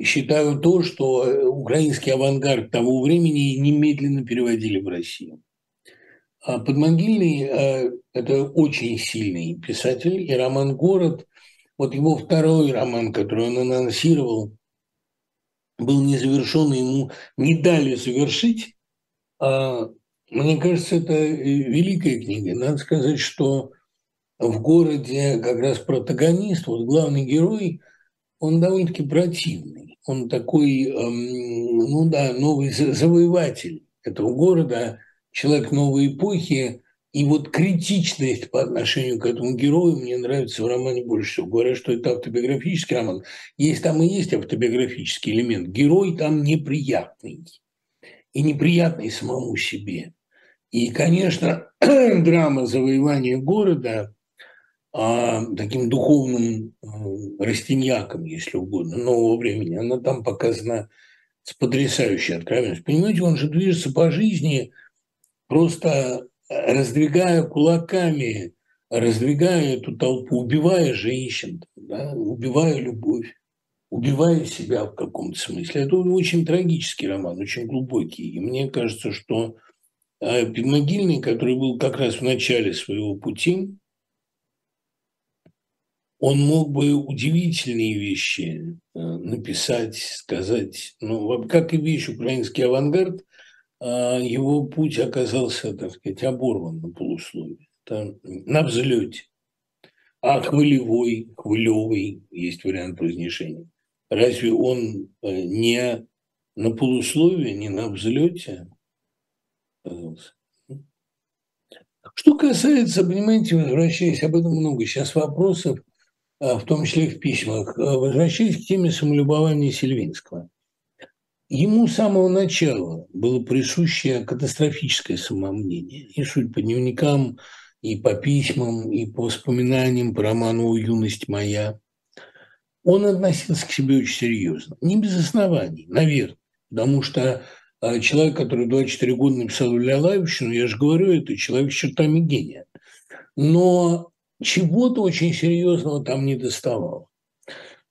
считаю то, что украинский авангард того времени немедленно переводили в Россию. А Подмогильный э, – это очень сильный писатель, и роман «Город», вот его второй роман, который он анонсировал, был не завершен, ему не дали завершить. А, мне кажется, это великая книга. Надо сказать, что в городе как раз протагонист, вот главный герой, он довольно-таки противный. Он такой, эм, ну да, новый завоеватель этого города – человек новой эпохи, и вот критичность по отношению к этому герою мне нравится в романе больше всего. Говорят, что это автобиографический роман. Есть там и есть автобиографический элемент. Герой там неприятный. И неприятный самому себе. И, конечно, драма завоевания города а, таким духовным а, растиньяком, если угодно, нового времени, она там показана с потрясающей откровенностью. Понимаете, он же движется по жизни – просто раздвигая кулаками, раздвигая эту толпу, убивая женщин, да, убивая любовь, убивая себя в каком-то смысле. Это очень трагический роман, очень глубокий. И мне кажется, что а, Пидмогильный, который был как раз в начале своего пути, он мог бы удивительные вещи э, написать, сказать. Ну, как и вещь «Украинский авангард», его путь оказался, так сказать, оборван на полусловие, там, на взлете. А хвылевой, хвылевый, есть вариант произношения. Разве он э, не на полусловие, не на взлете оказался? Что касается, понимаете, возвращаясь, об этом много сейчас вопросов, а, в том числе в письмах, а, возвращаясь к теме самолюбования Сильвинского. Ему с самого начала было присуще катастрофическое самомнение. И суть по дневникам, и по письмам, и по воспоминаниям по роману «Юность моя». Он относился к себе очень серьезно. Не без оснований, наверное. Потому что а, человек, который 24 года написал Илья Лавичину, я же говорю, это человек с чертами гения. Но чего-то очень серьезного там не доставало.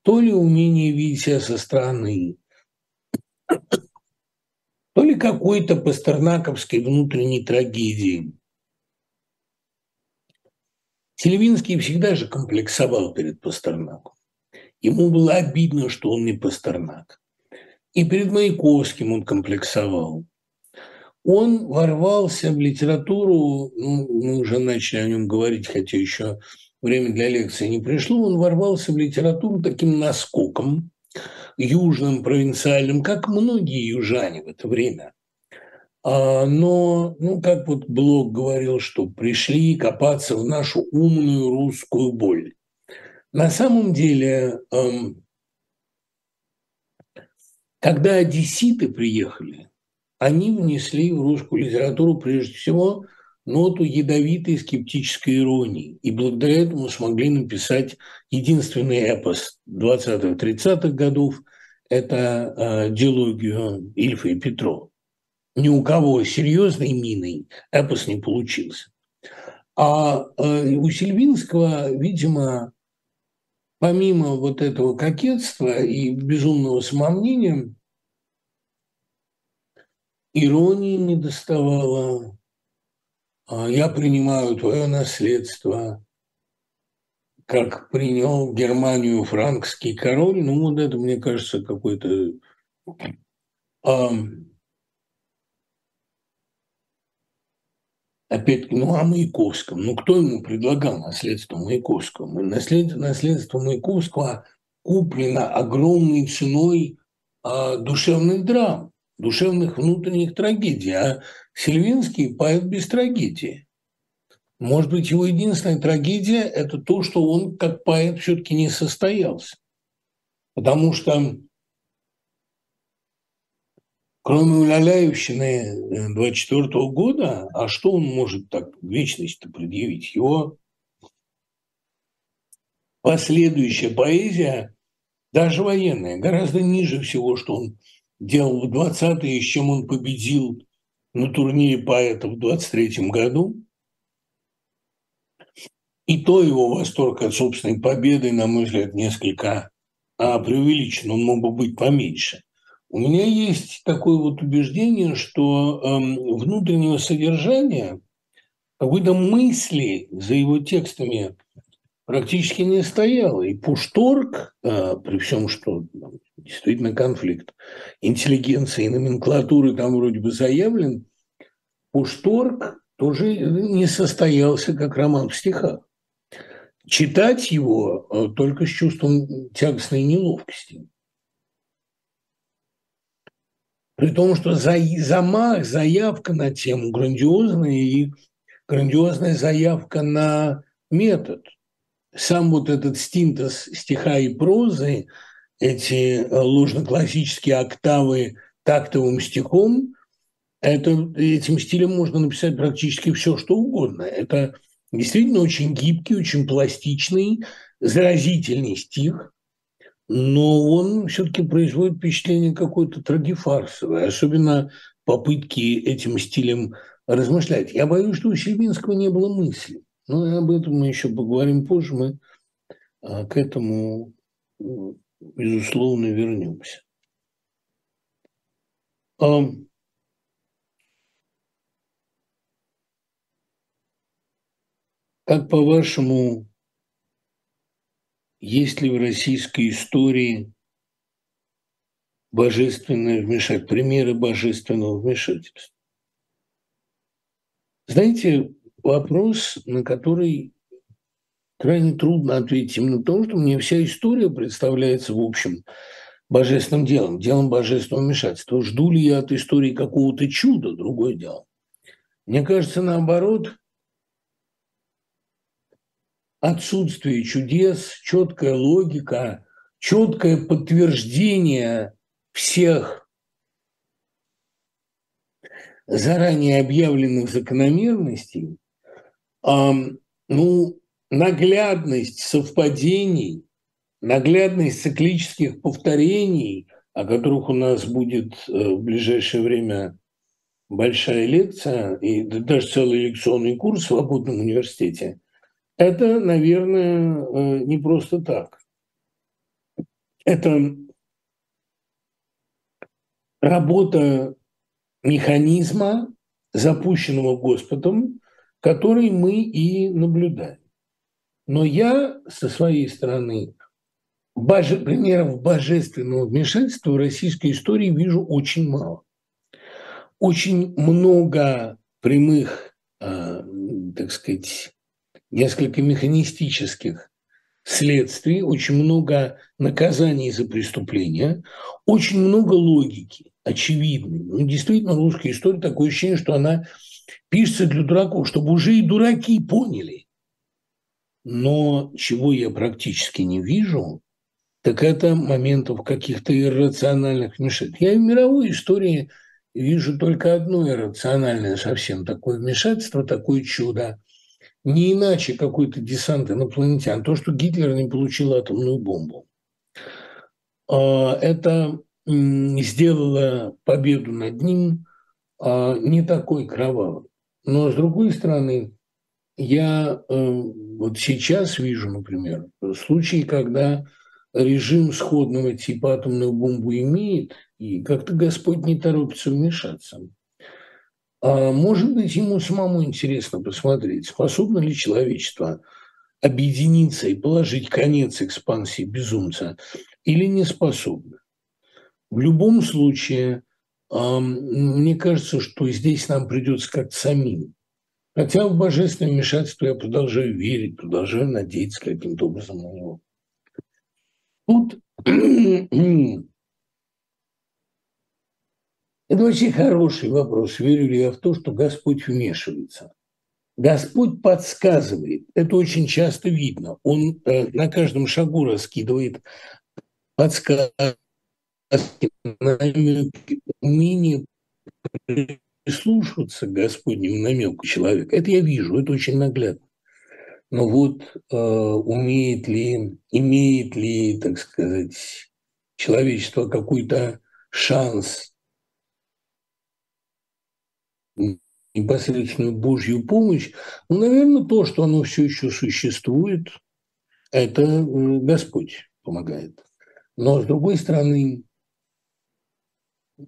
То ли умение видеть себя со стороны, то ли какой-то пастернаковской внутренней трагедии. Сильвинский всегда же комплексовал перед Пастернаком. Ему было обидно, что он не Пастернак. И перед Маяковским он комплексовал. Он ворвался в литературу, ну, мы уже начали о нем говорить, хотя еще время для лекции не пришло, он ворвался в литературу таким наскоком, южным, провинциальным, как многие южане в это время. А, но, ну, как вот Блок говорил, что пришли копаться в нашу умную русскую боль. На самом деле, эм, когда одесситы приехали, они внесли в русскую литературу прежде всего ноту ядовитой скептической иронии. И благодаря этому смогли написать единственный эпос 20-30-х годов – это э, диалогию Ильфа и Петрова. Ни у кого серьезной миной эпос не получился. А э, у Сильвинского, видимо, помимо вот этого кокетства и безумного самомнения, иронии не доставало. А я принимаю твое наследство, как принял Германию франкский король. Ну, вот это, мне кажется, какой-то... опять-таки, ну, о Маяковском. Ну, кто ему предлагал наследство Маяковского? Наследство, наследство Маяковского куплено огромной ценой а, душевных драм, душевных внутренних трагедий. А Сильвинский – поэт без трагедии. Может быть, его единственная трагедия – это то, что он как поэт все-таки не состоялся. Потому что Кроме Уляляевщины 24 -го года, а что он может так вечность-то предъявить? Его последующая поэзия, даже военная, гораздо ниже всего, что он делал в 20-е, с чем он победил на турнире поэтов в 23 году. И то его восторг от собственной победы, на мой взгляд, несколько а, преувеличен, он мог бы быть поменьше – у меня есть такое вот убеждение, что э, внутреннего содержания, какой-то мысли за его текстами практически не стояло. И Пушторг, э, при всем, что ну, действительно конфликт интеллигенции и номенклатуры там вроде бы заявлен, Пушторг тоже не состоялся как роман в стихах. Читать его э, только с чувством тягостной неловкости. При том, что за, замах, заявка на тему грандиозная и грандиозная заявка на метод. Сам вот этот стинтез стиха и прозы, эти э, ложно-классические октавы тактовым стихом, это, этим стилем можно написать практически все, что угодно. Это действительно очень гибкий, очень пластичный, заразительный стих, но он все-таки производит впечатление какое-то трагифарсовое, особенно попытки этим стилем размышлять. Я боюсь, что у Щербинского не было мысли. Но об этом мы еще поговорим позже. Мы а, к этому, безусловно, вернемся. Как по-вашему, есть ли в российской истории божественное вмешательство, примеры божественного вмешательства? Знаете, вопрос, на который крайне трудно ответить именно потому, что мне вся история представляется, в общем, божественным делом, делом божественного вмешательства. Жду ли я от истории какого-то чуда, другое дело. Мне кажется, наоборот, отсутствие чудес, четкая логика, четкое подтверждение всех заранее объявленных закономерностей, ну, наглядность совпадений, наглядность циклических повторений, о которых у нас будет э, в ближайшее время большая лекция и даже целый лекционный курс в свободном университете, это, наверное, э, не просто так. Это работа механизма, запущенного Господом, который мы и наблюдаем. Но я со своей стороны боже, примеров божественного вмешательства в российской истории вижу очень мало. Очень много прямых, э, так сказать, несколько механистических следствий, очень много наказаний за преступления, очень много логики, очевидной. Ну, действительно, русская история такое ощущение, что она пишется для дураков, чтобы уже и дураки поняли. Но чего я практически не вижу, так это моментов каких-то иррациональных вмешательств. Я в мировой истории вижу только одно иррациональное совсем такое вмешательство, такое чудо – не иначе какой-то десант инопланетян. То, что Гитлер не получил атомную бомбу. А, это сделало победу над ним не такой кровавой. Но, с другой стороны, я э, вот сейчас вижу, например, случаи, когда режим сходного типа атомную бомбу имеет, и как-то Господь не торопится вмешаться. А может быть, ему самому интересно посмотреть, способно ли человечество объединиться и положить конец экспансии безумца или не способно. В любом случае, мне кажется, что здесь нам придется как-то самим. Хотя в божественное вмешательство я продолжаю верить, продолжаю надеяться каким-то образом на него. Тут Это очень хороший вопрос. Верю ли я в то, что Господь вмешивается? Господь подсказывает. Это очень часто видно. Он э, на каждом шагу раскидывает подсказки, намеки, умение прислушиваться к Господнему намеку человека. Это я вижу, это очень наглядно. Но вот э, умеет ли, имеет ли, так сказать, человечество какой-то шанс непосредственную Божью помощь, ну, наверное, то, что оно все еще существует, это э, Господь помогает. Но, с другой стороны,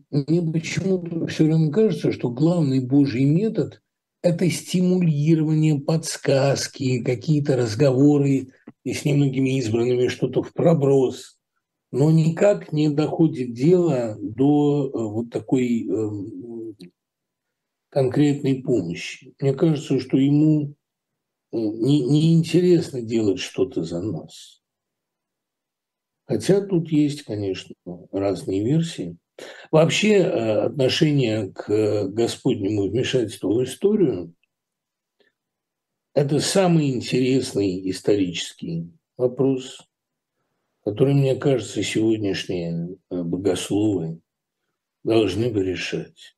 мне почему-то все время кажется, что главный Божий метод – это стимулирование, подсказки, какие-то разговоры и с немногими избранными что-то в проброс, но никак не доходит дело до э, вот такой эм, конкретной помощи. Мне кажется, что ему неинтересно не, делать что-то за нас. Хотя тут есть, конечно, разные версии. Вообще э, отношение к Господнему вмешательству в историю – это самый интересный исторический вопрос, который, мне кажется, сегодняшние э, богословы должны бы решать.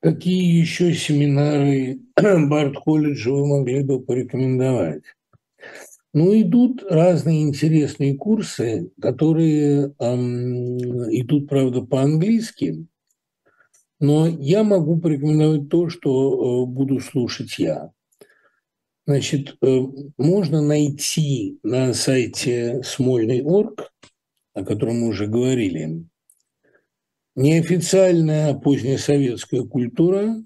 Какие еще семинары Барт-колледжа вы могли бы порекомендовать? Ну, идут разные интересные курсы, которые эм, идут, правда, по-английски, но я могу порекомендовать то, что э, буду слушать я. Значит, э, можно найти на сайте Смольный.орг, о котором мы уже говорили, Неофициальная позднесоветская культура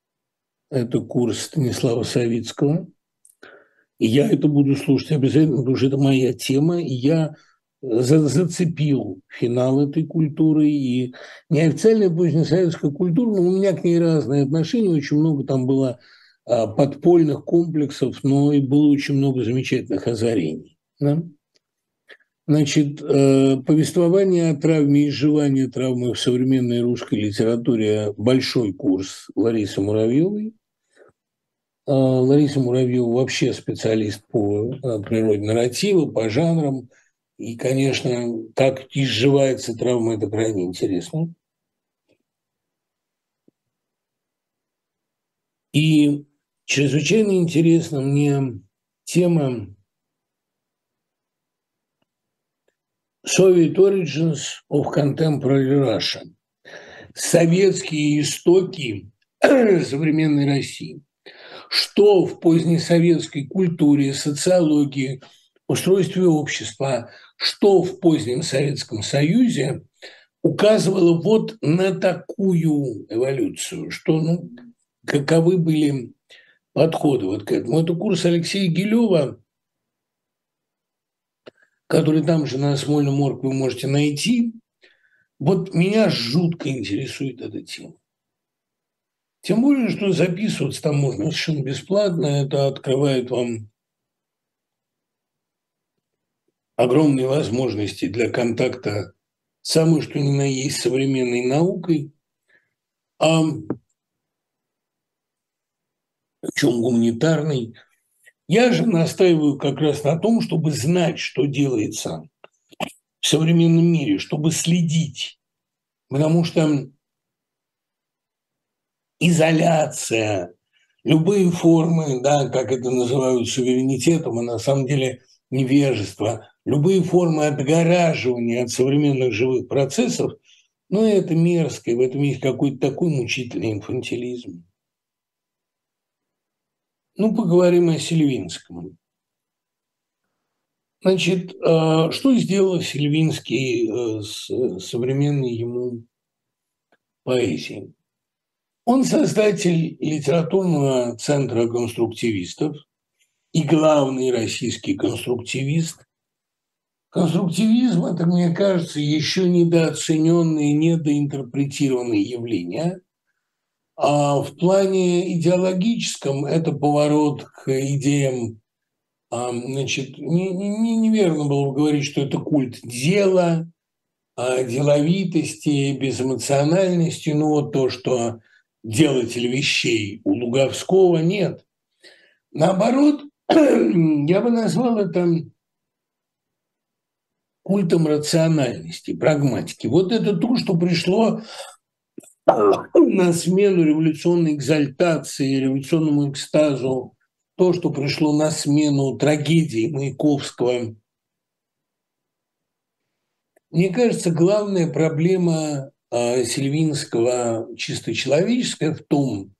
– это курс Станислава Савицкого. Я это буду слушать обязательно, потому что это моя тема. И я зацепил финал этой культуры. И неофициальная позднесоветская культура, ну, у меня к ней разные отношения, очень много там было а, подпольных комплексов, но и было очень много замечательных озарений. Да? Значит, э, повествование о травме и изживании травмы в современной русской литературе – большой курс Ларисы Муравьевой. А, Лариса Муравьева вообще специалист по э, природе нарратива, по жанрам. И, конечно, как изживается травма – это крайне интересно. И чрезвычайно интересна мне тема Soviet Origins of Contemporary Russia. Советские истоки современной России. Что в позднесоветской культуре, социологии, устройстве общества, что в позднем Советском Союзе указывало вот на такую эволюцию, что ну, каковы были подходы вот к этому. Это курс Алексея Гилева, который там же на Смольном морг вы можете найти. Вот меня жутко интересует эта тема. Тем более, что записываться там можно совершенно бесплатно. Это открывает вам огромные возможности для контакта самой что ни на есть современной наукой, а чем гуманитарной. Я же настаиваю как раз на том, чтобы знать, что делается в современном мире, чтобы следить. Потому что изоляция, любые формы, да, как это называют суверенитетом, а на самом деле невежество, любые формы отгораживания от современных живых процессов, ну, это мерзко, и в этом есть какой-то такой мучительный инфантилизм. Ну, поговорим о Сильвинском. Значит, а, что сделал Сильвинский э, с современной ему поэзией? Он создатель литературного центра конструктивистов и главный российский конструктивист. Конструктивизм – это, мне кажется, еще недооцененные, недоинтерпретированные явления. А в плане идеологическом это поворот к идеям а, Значит, не, не, неверно было бы говорить, что это культ дела, а, деловитости, безэмоциональности. Ну, вот то, что делатель вещей у Луговского нет. Наоборот, я бы назвал это культом рациональности, прагматики. Вот это то, что пришло на смену революционной экзальтации, революционному экстазу, то, что пришло на смену трагедии Маяковского. Мне кажется, главная проблема Сильвинского чисто человеческое в том,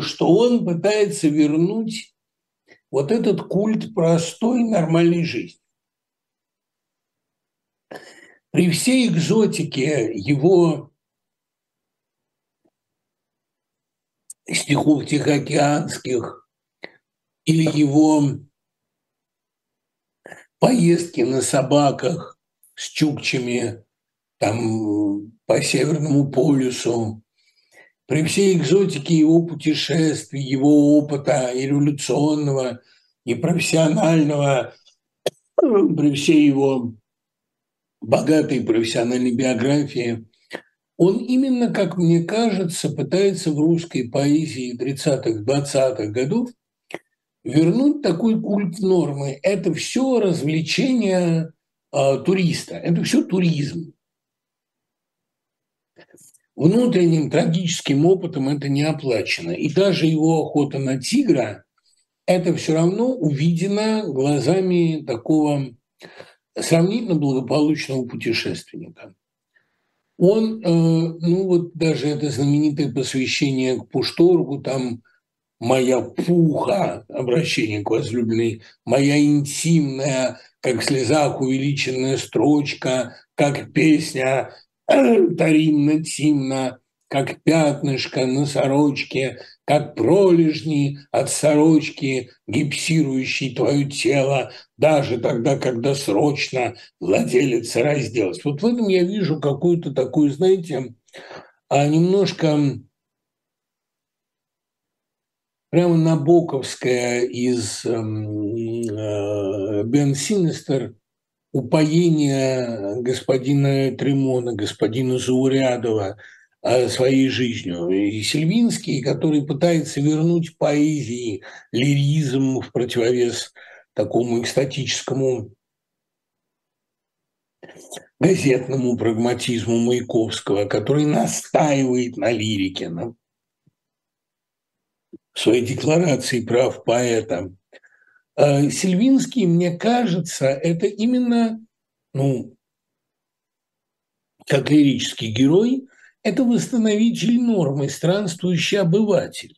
что он пытается вернуть вот этот культ простой нормальной жизни. При всей экзотике его стихов тихоокеанских или его поездки на собаках с чукчами там по Северному полюсу, при всей экзотике его путешествий, его опыта и революционного, и профессионального, при всей его богатой профессиональной биографии, он именно, как мне кажется, пытается в русской поэзии 30-х, 20-х годов вернуть такой культ нормы. Это все развлечение э, туриста, это все туризм внутренним трагическим опытом это не оплачено. И даже его охота на тигра – это все равно увидено глазами такого сравнительно благополучного путешественника. Он, э, ну вот даже это знаменитое посвящение к Пушторгу, там моя пуха, обращение к возлюбленной, моя интимная, как в слезах увеличенная строчка, как песня таринно тимно, как пятнышко на сорочке, как пролежни от сорочки, гипсирующей твое тело, даже тогда, когда срочно владелец разделась. Вот в этом я вижу какую-то такую, знаете, а немножко прямо набоковская из эм, э, Бен Синистер – упоение господина Тремона, господина Заурядова а, своей жизнью. И Сильвинский, который пытается вернуть поэзии лиризм в противовес такому экстатическому газетному прагматизму Маяковского, который настаивает на лирике. в своей декларации прав поэта. А Сильвинский, мне кажется, это именно, ну, как лирический герой, это восстановитель нормы, странствующий обыватель.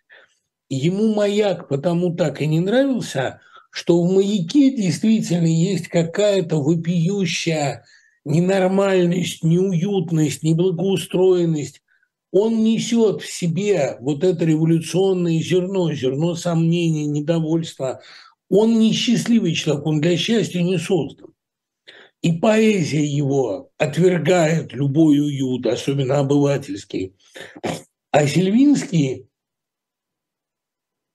Ему маяк потому так и не нравился, что в маяке действительно есть какая-то вопиющая ненормальность, неуютность, неблагоустроенность. Он несет в себе вот это революционное зерно, зерно сомнений, недовольства. Он несчастливый человек, он для счастья не создан. И поэзия его отвергает любой уют, особенно обывательский. А Сильвинский,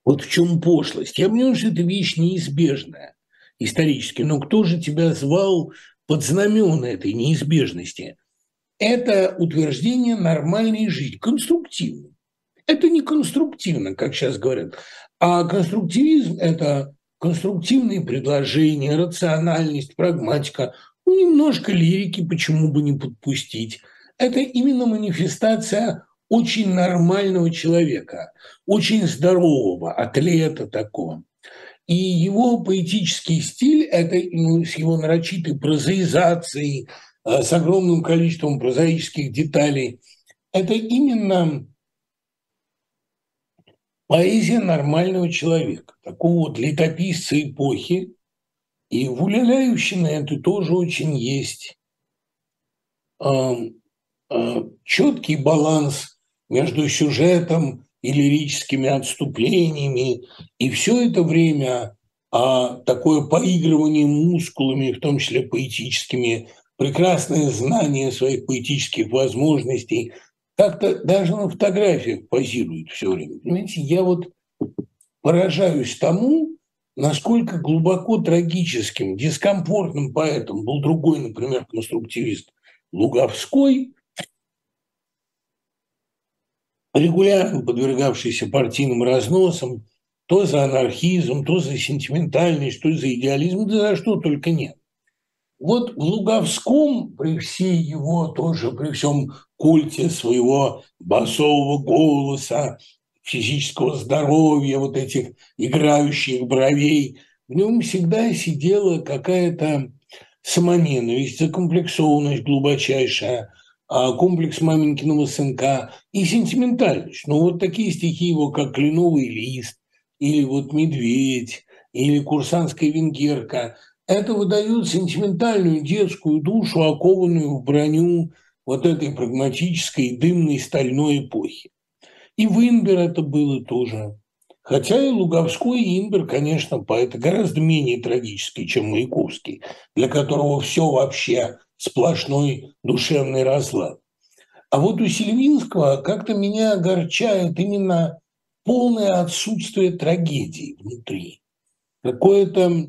вот в чем пошлость? Я понимаю, что это вещь неизбежная исторически, но кто же тебя звал под знамена этой неизбежности? Это утверждение нормальной жизни, конструктивно. Это не конструктивно, как сейчас говорят, а конструктивизм – это конструктивные предложения, рациональность, прагматика, ну, немножко лирики, почему бы не подпустить. Это именно манифестация очень нормального человека, очень здорового, атлета такого. И его поэтический стиль, это ну, с его нарочитой прозаизацией, э, с огромным количеством прозаических деталей, это именно поэзия нормального человека, такого вот летописца эпохи, и в Уляляющине это тоже очень есть. Четкий баланс между сюжетом и лирическими отступлениями. И все это время а такое поигрывание мускулами, в том числе поэтическими, прекрасное знание своих поэтических возможностей, как-то даже на фотографиях позирует все время. Понимаете, я вот поражаюсь тому, насколько глубоко трагическим, дискомфортным поэтом был другой, например, конструктивист Луговской, регулярно подвергавшийся партийным разносам, то за анархизм, то за сентиментальность, то за идеализм, да за что только нет. Вот в Луговском, при всей его тоже, при всем культе своего басового голоса, физического здоровья, вот этих играющих бровей, в нем всегда сидела какая-то самоненависть, закомплексованность глубочайшая, а комплекс маменькиного сынка и сентиментальность. Ну, вот такие стихи его, как «Кленовый лист», или вот «Медведь», или «Курсантская венгерка», это выдает сентиментальную детскую душу, окованную в броню вот этой прагматической дымной стальной эпохи. И в Инбер это было тоже. Хотя и Луговской, и Инбер, конечно, поэты гораздо менее трагические, чем Маяковский, для которого все вообще сплошной душевный разлад. А вот у Сильвинского как-то меня огорчает именно полное отсутствие трагедии внутри. Какое-то...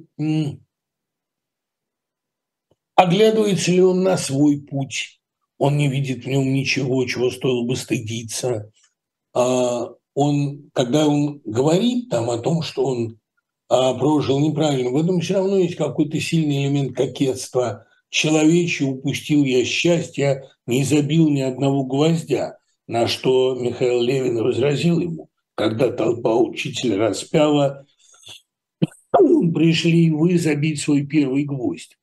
Оглядывается ли он на свой путь? Он не видит в нем ничего, чего стоило бы стыдиться. А, он, когда он говорит там о том, что он а, прожил неправильно, в этом все равно есть какой-то сильный элемент кокетства. Человече упустил я счастье, не забил ни одного гвоздя, на что Михаил Левин возразил ему, когда толпа учителя распяла, пришли вы забить свой первый гвоздь.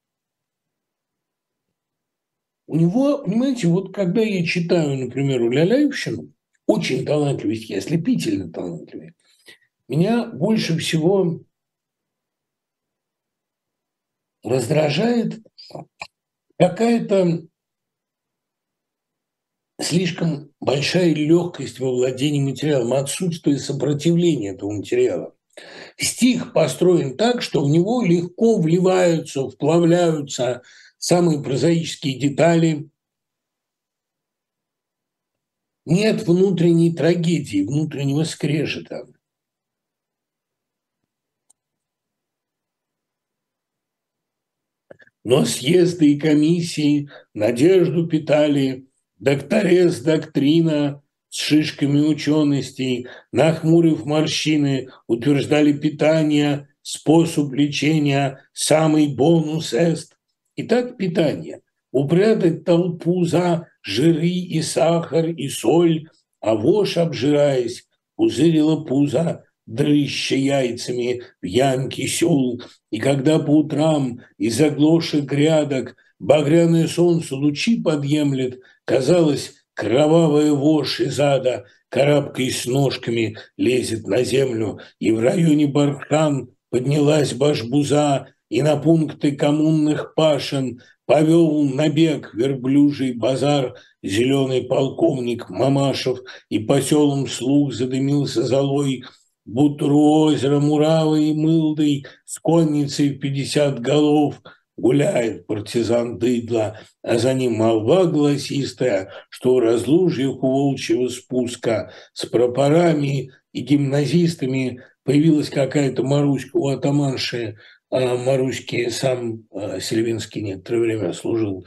У него, понимаете, вот когда я читаю, например, Уляляевщину, очень талантливый, ослепительно талантливый. Меня больше всего раздражает какая-то слишком большая легкость во владении материалом, отсутствие сопротивления этого материала. Стих построен так, что в него легко вливаются, вплавляются самые прозаические детали, нет внутренней трагедии, внутреннего скрежета. Но съезды и комиссии надежду питали, докторес доктрина с шишками ученостей, нахмурив морщины, утверждали питание, способ лечения, самый бонус эст. Итак, питание. Упрятать толпу за жиры и сахар, и соль, а вошь, обжираясь, пузырила пузо, дрыща яйцами в ямке сел, и когда по утрам из оглошек грядок багряное солнце лучи подъемлет, казалось, кровавая вошь из ада, карабкаясь с ножками, лезет на землю, и в районе Бархан поднялась башбуза, и на пункты коммунных пашен повел набег верблюжий базар зеленый полковник Мамашев, и по слух задымился золой, будто озеро Муравой и Мылдой с конницей в пятьдесят голов. Гуляет партизан Дыдла, а за ним молва гласистая, что у разлужьях у волчьего спуска с пропорами и гимназистами появилась какая-то Маруська у атаманши, а Маруське сам а, Сильвинский некоторое время служил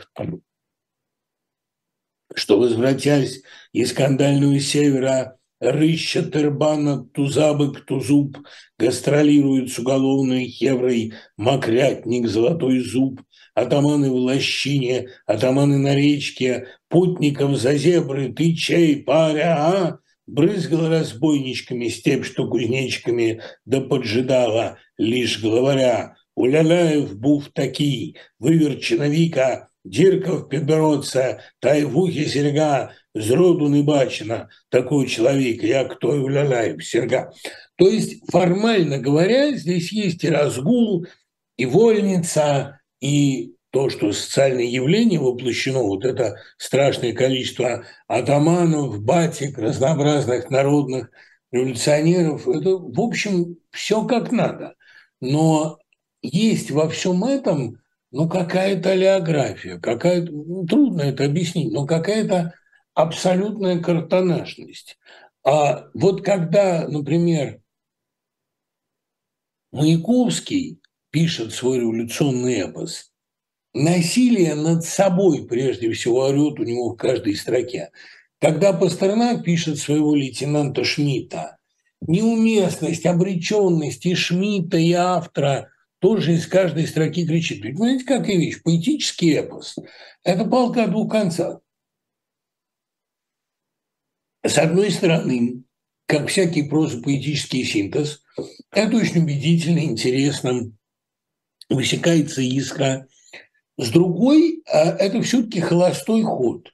что, возвратясь из скандального севера, Рыща Тербана, Тузабык, Тузуб, гастролирует с уголовной хеврой Мокрятник, Золотой Зуб, атаманы в лощине, атаманы на речке, путников за зебры, ты чей, паря, а? Брызгала разбойничками степь, что кузнечиками, да поджидала, лишь главаря. Уляляев був такий, выверчена вика, Дірков підберется, та й вухи серьга, зроду не бачено такой человек, як той уляляев серьга. То есть, формально говоря, здесь есть и разгул, и вольница, и то, что социальное явление воплощено, вот это страшное количество атаманов, батик, разнообразных народных революционеров, это, в общем, все как надо. Но есть во всем этом ну, какая-то олеография, какая-то, ну, трудно это объяснить, но какая-то абсолютная картонажность. А вот когда, например, Маяковский пишет свой революционный эпос, насилие над собой прежде всего орет у него в каждой строке. Когда Пастернак пишет своего лейтенанта Шмидта, неуместность, обреченность и Шмидта, и автора – тоже из каждой строки кричит. Ведь понимаете, какая вещь? Поэтический эпос – это палка о двух концах. С одной стороны, как всякий проза-поэтический синтез, это очень убедительно, интересно, высекается искра. С другой, а, это все-таки холостой ход.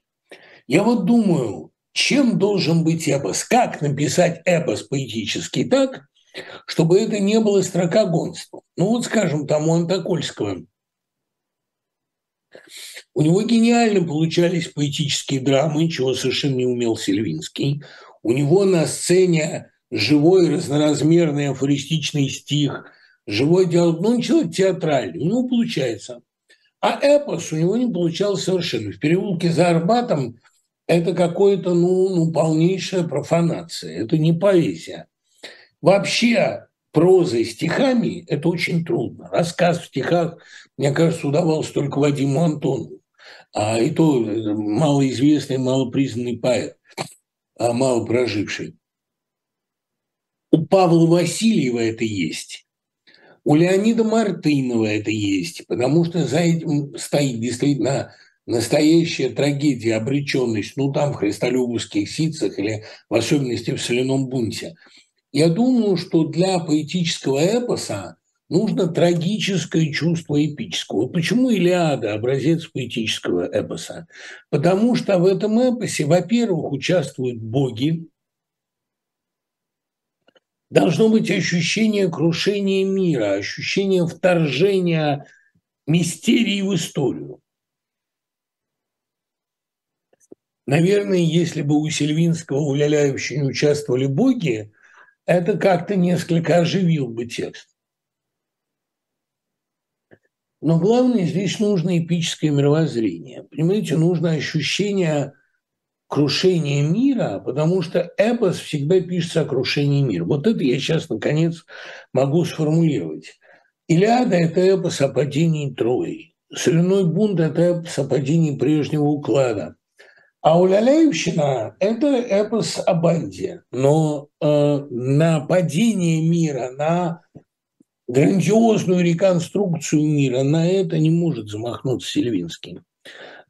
Я вот думаю, чем должен быть эпос? Как написать эпос поэтический так, чтобы это не было строкогонством. Ну вот, скажем, там у Антокольского у него гениально получались поэтические драмы, чего совершенно не умел Сильвинский. У него на сцене живой разноразмерный афористичный стих, живой диалог. Ну, он человек театральный, у него получается. А эпос у него не получалось совершенно. В переулке за Арбатом это какое-то, ну, ну, полнейшая профанация. Это не поэзия. Вообще прозой, стихами это очень трудно. Рассказ в стихах, мне кажется, удавался только Вадиму Антонову. А и то э, малоизвестный, малопризнанный поэт, а мало проживший. У Павла Васильева это есть. У Леонида Мартынова это есть, потому что за этим стоит действительно настоящая трагедия, обреченность, ну там в христолюбовских ситцах или в особенности в соляном бунте – я думаю, что для поэтического эпоса нужно трагическое чувство эпического. Почему Илиада – образец поэтического эпоса? Потому что в этом эпосе, во-первых, участвуют боги, должно быть ощущение крушения мира, ощущение вторжения мистерии в историю. Наверное, если бы у Сильвинского, у Ляляевича не участвовали боги, это как-то несколько оживил бы текст. Но главное, здесь нужно эпическое мировоззрение. Понимаете, нужно ощущение крушения мира, потому что эпос всегда пишется о крушении мира. Вот это я сейчас, наконец, могу сформулировать. Илиада – это эпос о падении Трои. Соляной бунт – это эпос о падении прежнего уклада. А у Ляляевщина – это эпос о банде, но э, на падение мира, на грандиозную реконструкцию мира, на это не может замахнуться Сильвинский.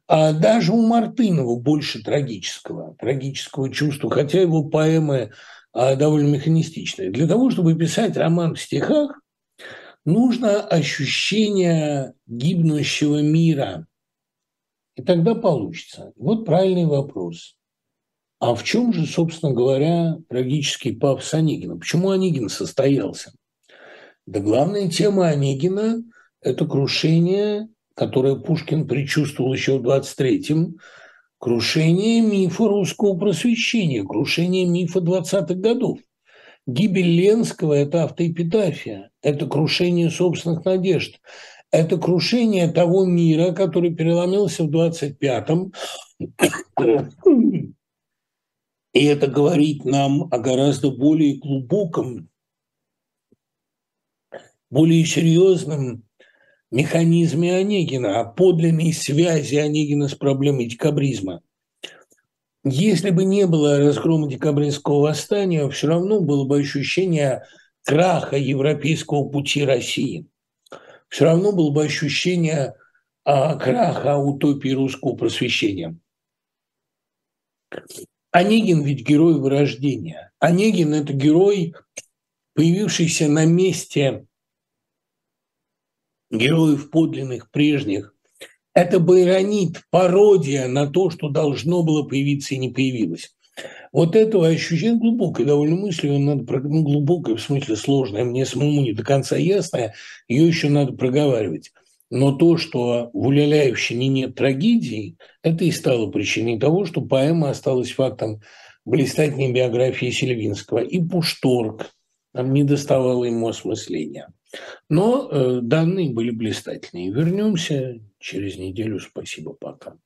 А даже у Мартынова больше трагического, трагического чувства, хотя его поэмы а довольно механистичное. Для того, чтобы писать роман в стихах, нужно ощущение гибнущего мира. И тогда получится. Вот правильный вопрос. А в чем же, собственно говоря, трагический пафос Онегина? Почему Онегин состоялся? Да главная тема Онегина – это крушение, которое Пушкин предчувствовал еще в 23-м, крушение мифа русского просвещения, крушение мифа 20-х годов. Гибель Ленского – это автоэпитафия, это крушение собственных надежд, это крушение того мира, который переломился в 25-м. И это говорит нам о гораздо более глубоком, более серьезном механизме Онегина, о подлинной связи Онегина с проблемой декабризма. Если бы не было разгрома декабристского восстания, все равно было бы ощущение краха европейского пути России. Все равно было бы ощущение а, краха утопии русского просвещения. Онегин ведь герой вырождения. Онегин – это герой, появившийся на месте героев подлинных прежних. Это байронит, пародия на то, что должно было появиться и не появилось. Вот этого ощущения глубокой довольно мысли, он надо, ну, глубокая, в смысле сложная, мне самому не до конца ясная, ее еще надо проговаривать. Но то, что в Уляляевщине нет трагедии, это и стало причиной того, что поэма осталась фактом блистательной биографии Сильвинского. И Пушторг, нам не доставало ему осмысления. Но э, данные были блистательные. Вернемся через неделю. Спасибо, пока.